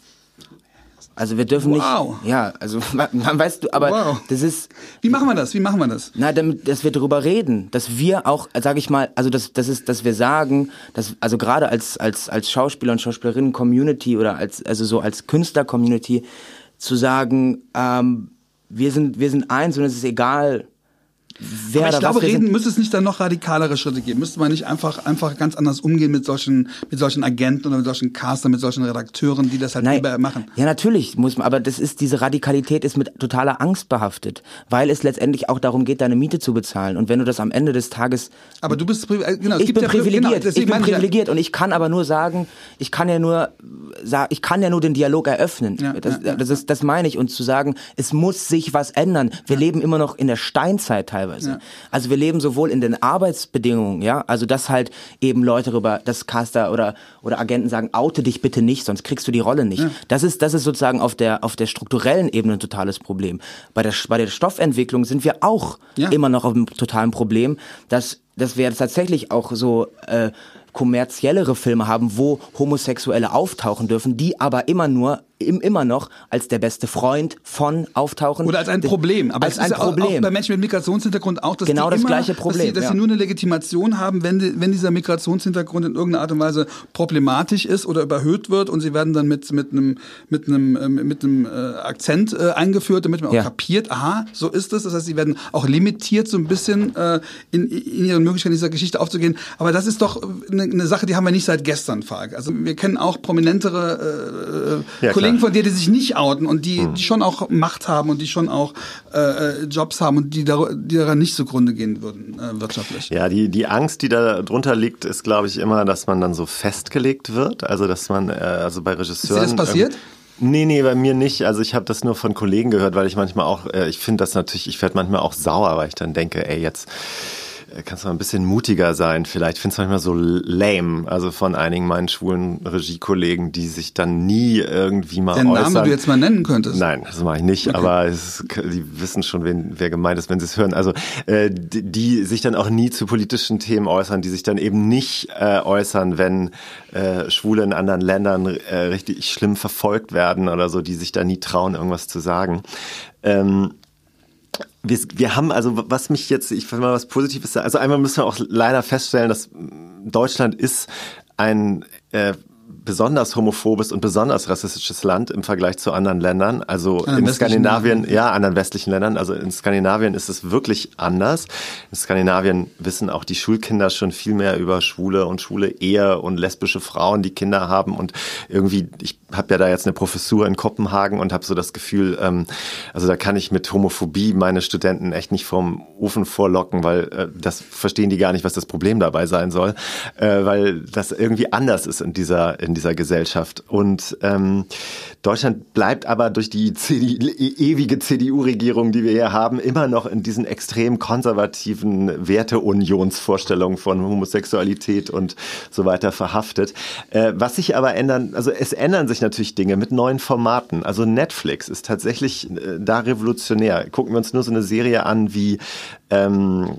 [SPEAKER 1] Also wir dürfen wow. nicht. Ja, also [laughs] man, man weißt du, aber wow. das ist.
[SPEAKER 2] Wie machen wir das? Wie machen wir das?
[SPEAKER 1] Na, damit, dass wir darüber reden, dass wir auch, sage ich mal, also das, das ist, dass wir sagen, dass also gerade als als als Schauspieler und Schauspielerinnen Community oder als also so als Künstler Community zu sagen, ähm, wir sind wir sind eins und es ist egal,
[SPEAKER 2] Wer Aber ich glaube, reden müsste es nicht dann noch radikalere Schritte geben. Müsste man nicht einfach, einfach ganz anders umgehen mit solchen, mit solchen Agenten oder mit solchen Castern, mit solchen Redakteuren, die das halt Nein, lieber machen?
[SPEAKER 1] Ja, natürlich muss man, aber das ist, diese Radikalität ist mit totaler Angst behaftet, weil es letztendlich auch darum geht, deine Miete zu bezahlen. Und wenn du das am Ende des Tages.
[SPEAKER 2] Aber du bist, äh,
[SPEAKER 1] genau, ich bin ja, privilegiert. Genau, ich bin privilegiert und ich kann aber nur sagen, ich kann ja nur, ich kann ja nur den Dialog eröffnen. Ja, das, ja, das, ist, das meine ich. Und zu sagen, es muss sich was ändern. Wir leben immer noch in der Steinzeit teilweise teilweise. Ja. Also wir leben sowohl in den Arbeitsbedingungen, ja, also dass halt eben Leute darüber, dass Caster oder oder Agenten sagen, oute dich bitte nicht, sonst kriegst du die Rolle nicht. Ja. Das ist das ist sozusagen auf der auf der strukturellen Ebene ein totales Problem. Bei der bei der Stoffentwicklung sind wir auch ja. immer noch auf einem totalen Problem, dass dass wir tatsächlich auch so äh, kommerziellere Filme haben, wo Homosexuelle auftauchen dürfen, die aber immer nur immer noch als der beste Freund von auftauchen.
[SPEAKER 2] Oder als ein Problem.
[SPEAKER 1] Aber als ein Problem.
[SPEAKER 2] Auch bei Menschen mit Migrationshintergrund auch, dass
[SPEAKER 1] genau
[SPEAKER 2] die
[SPEAKER 1] das
[SPEAKER 2] immer,
[SPEAKER 1] gleiche Problem,
[SPEAKER 2] dass sie, dass
[SPEAKER 1] ja.
[SPEAKER 2] sie nur eine Legitimation haben, wenn, die, wenn dieser Migrationshintergrund in irgendeiner Art und Weise problematisch ist oder überhöht wird und sie werden dann mit mit einem mit einem äh, mit einem äh, Akzent äh, eingeführt, damit man auch ja. kapiert, aha, so ist es. Das heißt, sie werden auch limitiert so ein bisschen äh, in, in ihren Möglichkeiten dieser Geschichte aufzugehen. Aber das ist doch eine, eine Sache, die haben wir nicht seit gestern, Falk. Also wir kennen auch prominentere äh, ja, Kollegen Kollegen von dir, die sich nicht outen und die, hm. die schon auch Macht haben und die schon auch äh, äh, Jobs haben und die, da, die daran nicht zugrunde gehen würden äh, wirtschaftlich.
[SPEAKER 3] Ja, die, die Angst, die da drunter liegt, ist, glaube ich, immer, dass man dann so festgelegt wird. Also, dass man, äh, also bei Regisseuren.
[SPEAKER 2] Ist dir das passiert?
[SPEAKER 3] Nee, nee, bei mir nicht. Also ich habe das nur von Kollegen gehört, weil ich manchmal auch, äh, ich finde das natürlich, ich werde manchmal auch sauer, weil ich dann denke, ey, jetzt kannst du mal ein bisschen mutiger sein. Vielleicht findest du manchmal so lame, also von einigen meinen schwulen Regiekollegen, die sich dann nie irgendwie mal
[SPEAKER 2] Den
[SPEAKER 3] äußern.
[SPEAKER 2] Namen du jetzt mal nennen könntest.
[SPEAKER 3] Nein, das mache ich nicht, okay. aber es, die wissen schon, wen, wer gemeint ist, wenn sie es hören. Also äh, die, die sich dann auch nie zu politischen Themen äußern, die sich dann eben nicht äh, äußern, wenn äh, Schwule in anderen Ländern äh, richtig schlimm verfolgt werden oder so, die sich da nie trauen, irgendwas zu sagen. Ähm, wir, wir haben also, was mich jetzt, ich will mal was Positives sagen, also einmal müssen wir auch leider feststellen, dass Deutschland ist ein äh, besonders homophobes und besonders rassistisches Land im Vergleich zu anderen Ländern. Also
[SPEAKER 2] An
[SPEAKER 3] in Skandinavien,
[SPEAKER 2] Ländern.
[SPEAKER 3] ja, anderen westlichen Ländern. Also in Skandinavien ist es wirklich anders. In Skandinavien wissen auch die Schulkinder schon viel mehr über schwule und schwule Ehe und lesbische Frauen, die Kinder haben. Und irgendwie, ich habe ja da jetzt eine Professur in Kopenhagen und habe so das Gefühl, ähm, also da kann ich mit Homophobie meine Studenten echt nicht vom Ofen vorlocken, weil äh, das verstehen die gar nicht, was das Problem dabei sein soll, äh, weil das irgendwie anders ist in dieser in dieser Gesellschaft. Und ähm, Deutschland bleibt aber durch die CD, ewige CDU-Regierung, die wir hier haben, immer noch in diesen extrem konservativen Werteunionsvorstellungen von Homosexualität und so weiter verhaftet. Äh, was sich aber ändern, also es ändern sich natürlich Dinge mit neuen Formaten. Also Netflix ist tatsächlich äh, da revolutionär. Gucken wir uns nur so eine Serie an wie ähm,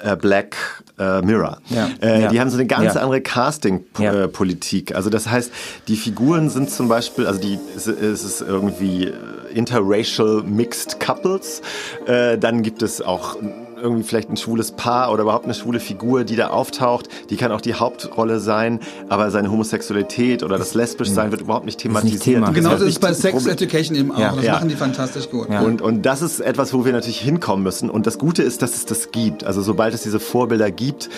[SPEAKER 3] äh, Black äh, Mirror.
[SPEAKER 1] Ja.
[SPEAKER 3] Äh,
[SPEAKER 1] Ja.
[SPEAKER 3] Die haben so eine ganz
[SPEAKER 1] Ja.
[SPEAKER 3] andere. Casting-Politik. Also das heißt, die Figuren sind zum Beispiel, also die es es ist irgendwie äh, interracial mixed couples. Äh, dann gibt es auch irgendwie vielleicht ein schwules Paar oder überhaupt eine schwule Figur, die da auftaucht. Die kann auch die Hauptrolle sein, aber seine Homosexualität oder das Lesbischsein wird überhaupt nicht thematisiert.
[SPEAKER 1] Thema.
[SPEAKER 3] Das
[SPEAKER 2] Genau
[SPEAKER 3] wird
[SPEAKER 2] das ist
[SPEAKER 3] nicht
[SPEAKER 2] bei Sex
[SPEAKER 3] Problem.
[SPEAKER 2] Education eben auch.
[SPEAKER 1] Ja.
[SPEAKER 2] Das
[SPEAKER 3] Ja.
[SPEAKER 2] machen die fantastisch gut.
[SPEAKER 1] Ja.
[SPEAKER 3] Und, und das ist etwas, wo wir natürlich hinkommen müssen. Und das Gute ist, dass es das gibt. Also sobald es diese Vorbilder gibt,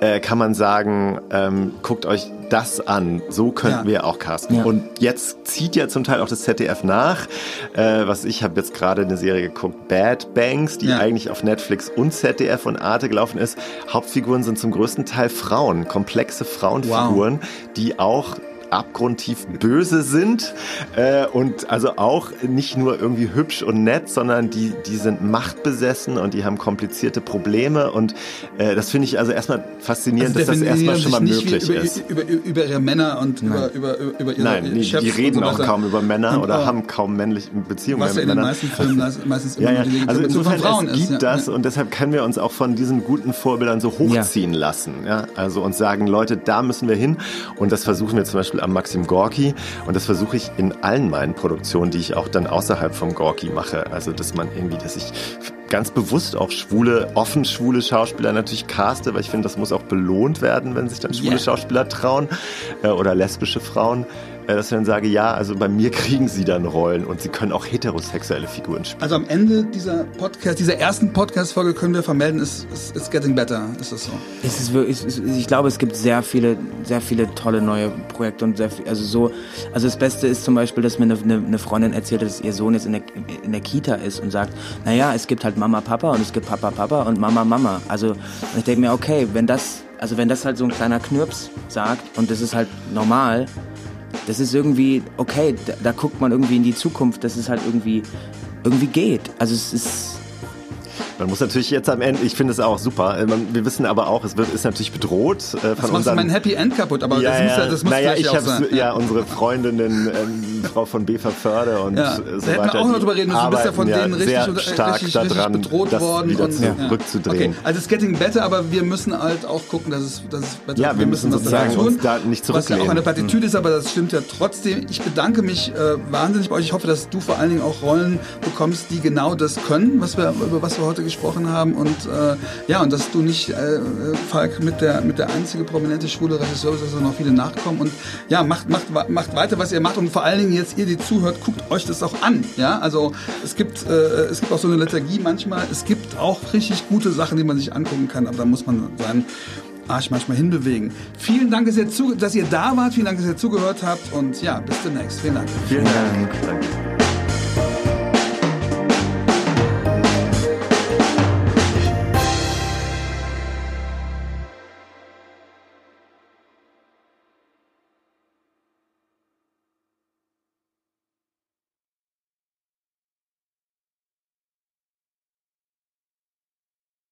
[SPEAKER 3] äh, kann man sagen, ähm, guckt euch das an. So könnten
[SPEAKER 2] Ja.
[SPEAKER 3] wir auch casten.
[SPEAKER 1] Ja.
[SPEAKER 3] Und jetzt zieht ja zum Teil auch das ZDF nach. Äh, was ich habe jetzt gerade eine Serie geguckt, Bad Banks, die
[SPEAKER 2] Ja.
[SPEAKER 3] eigentlich auf Netflix und ZDF und Arte gelaufen ist. Hauptfiguren sind zum größten Teil Frauen, komplexe Frauenfiguren, die auch abgrundtief böse sind äh, und also auch nicht nur irgendwie hübsch und nett, sondern die, die sind machtbesessen und die haben komplizierte Probleme und äh, das finde ich also erstmal faszinierend,
[SPEAKER 2] Also
[SPEAKER 3] dass das erstmal schon mal möglich
[SPEAKER 2] über,
[SPEAKER 3] ist.
[SPEAKER 2] Über, über, über ihre Männer und über, über, über ihre
[SPEAKER 3] Nein, die, die reden
[SPEAKER 2] so
[SPEAKER 3] auch kaum über Männer
[SPEAKER 2] Und
[SPEAKER 3] oder haben kaum männliche Beziehungen
[SPEAKER 2] Was ja
[SPEAKER 3] mehr
[SPEAKER 2] in
[SPEAKER 3] mit
[SPEAKER 2] den
[SPEAKER 3] Männern.
[SPEAKER 2] meisten Filmen meist- meistens immer
[SPEAKER 3] Ja, ja.
[SPEAKER 2] die
[SPEAKER 3] Also insofern,
[SPEAKER 2] von Frauen
[SPEAKER 3] es
[SPEAKER 2] ist.
[SPEAKER 3] gibt
[SPEAKER 2] ja.
[SPEAKER 3] das und deshalb können wir uns auch von diesen guten Vorbildern so hochziehen lassen. Ja? Also uns sagen, Leute, da müssen wir hin und das versuchen wir zum Beispiel am Maxim Gorki und das versuche ich in allen meinen Produktionen, die ich auch dann außerhalb vom Gorki mache. Also dass man irgendwie, dass ich ganz bewusst auch schwule, offen schwule Schauspieler natürlich caste, weil ich finde, das muss auch belohnt werden, wenn sich dann schwule
[SPEAKER 2] Yeah.
[SPEAKER 3] Schauspieler trauen äh, oder lesbische Frauen, dass ich dann sage, ja, also bei mir kriegen sie dann Rollen und sie können auch heterosexuelle Figuren spielen.
[SPEAKER 2] Also am Ende dieser Podcast, dieser ersten Podcast-Folge können wir vermelden, es ist it's getting better. Ist das so?
[SPEAKER 1] Es ist wirklich, es ist, ich glaube, es gibt sehr viele, sehr viele tolle neue Projekte und sehr viel, also so, also das Beste ist zum Beispiel, dass mir eine, eine eine Freundin erzählt, dass ihr Sohn jetzt in der, in der Kita ist und sagt, naja, es gibt halt Mama, Papa und es gibt Papa, Papa und Mama, Mama. Also ich denke mir, okay, wenn das, also wenn das halt so ein kleiner Knirps sagt und das ist halt normal, das ist irgendwie, okay, da, da guckt man irgendwie in die Zukunft, dass es halt irgendwie, irgendwie geht. Also es ist,
[SPEAKER 3] Man muss natürlich jetzt am Ende, ich finde es auch super, äh, wir wissen aber auch, es wird, ist natürlich bedroht äh, von
[SPEAKER 2] Das macht
[SPEAKER 3] unseren...
[SPEAKER 2] mein Happy End kaputt, aber das muss ja, das muss
[SPEAKER 3] naja, ich
[SPEAKER 2] auch sein.
[SPEAKER 3] ja, unsere Freundinnen, ähm, Frau von Befer Förde und
[SPEAKER 2] Ja,
[SPEAKER 3] äh,
[SPEAKER 2] da
[SPEAKER 3] so
[SPEAKER 2] hätten wir
[SPEAKER 3] weiter.
[SPEAKER 2] auch noch drüber reden müssen. Du bist ja von denen richtig,
[SPEAKER 3] sehr
[SPEAKER 2] unter-
[SPEAKER 3] stark
[SPEAKER 2] richtig,
[SPEAKER 3] daran,
[SPEAKER 2] richtig bedroht
[SPEAKER 3] das
[SPEAKER 2] worden.
[SPEAKER 3] wieder
[SPEAKER 2] und,
[SPEAKER 3] zurückzudrehen.
[SPEAKER 2] Okay, also es getting better, aber wir müssen halt auch gucken, dass es, dass es better
[SPEAKER 3] Ja, wir müssen
[SPEAKER 2] was
[SPEAKER 3] sozusagen
[SPEAKER 2] tun,
[SPEAKER 3] uns da nicht
[SPEAKER 2] Was ja auch
[SPEAKER 3] zurücklehnen.
[SPEAKER 2] eine Plattitüde ist, aber das stimmt ja trotzdem. Ich bedanke mich äh, wahnsinnig bei euch. Ich hoffe, dass du vor allen Dingen auch Rollen bekommst, die genau das können, was wir, über was wir heute gesprochen haben. Und äh, ja, und dass du nicht, äh, Falk, mit der, mit der einzige prominente schwule Regisseur bist, dass da noch viele nachkommen. Und ja, macht, macht, macht weiter, was ihr macht. Und vor allen Dingen jetzt ihr, die zuhört, guckt euch das auch an. Ja, also es gibt, äh, es gibt auch so eine Lethargie manchmal. Es gibt auch richtig gute Sachen, die man sich angucken kann. Aber da muss man seinen Arsch manchmal hinbewegen. Vielen Dank, dass ihr, zu, dass ihr da wart. Vielen Dank, dass ihr zugehört habt. Und ja, bis demnächst. Vielen Dank.
[SPEAKER 3] Vielen Dank. Danke.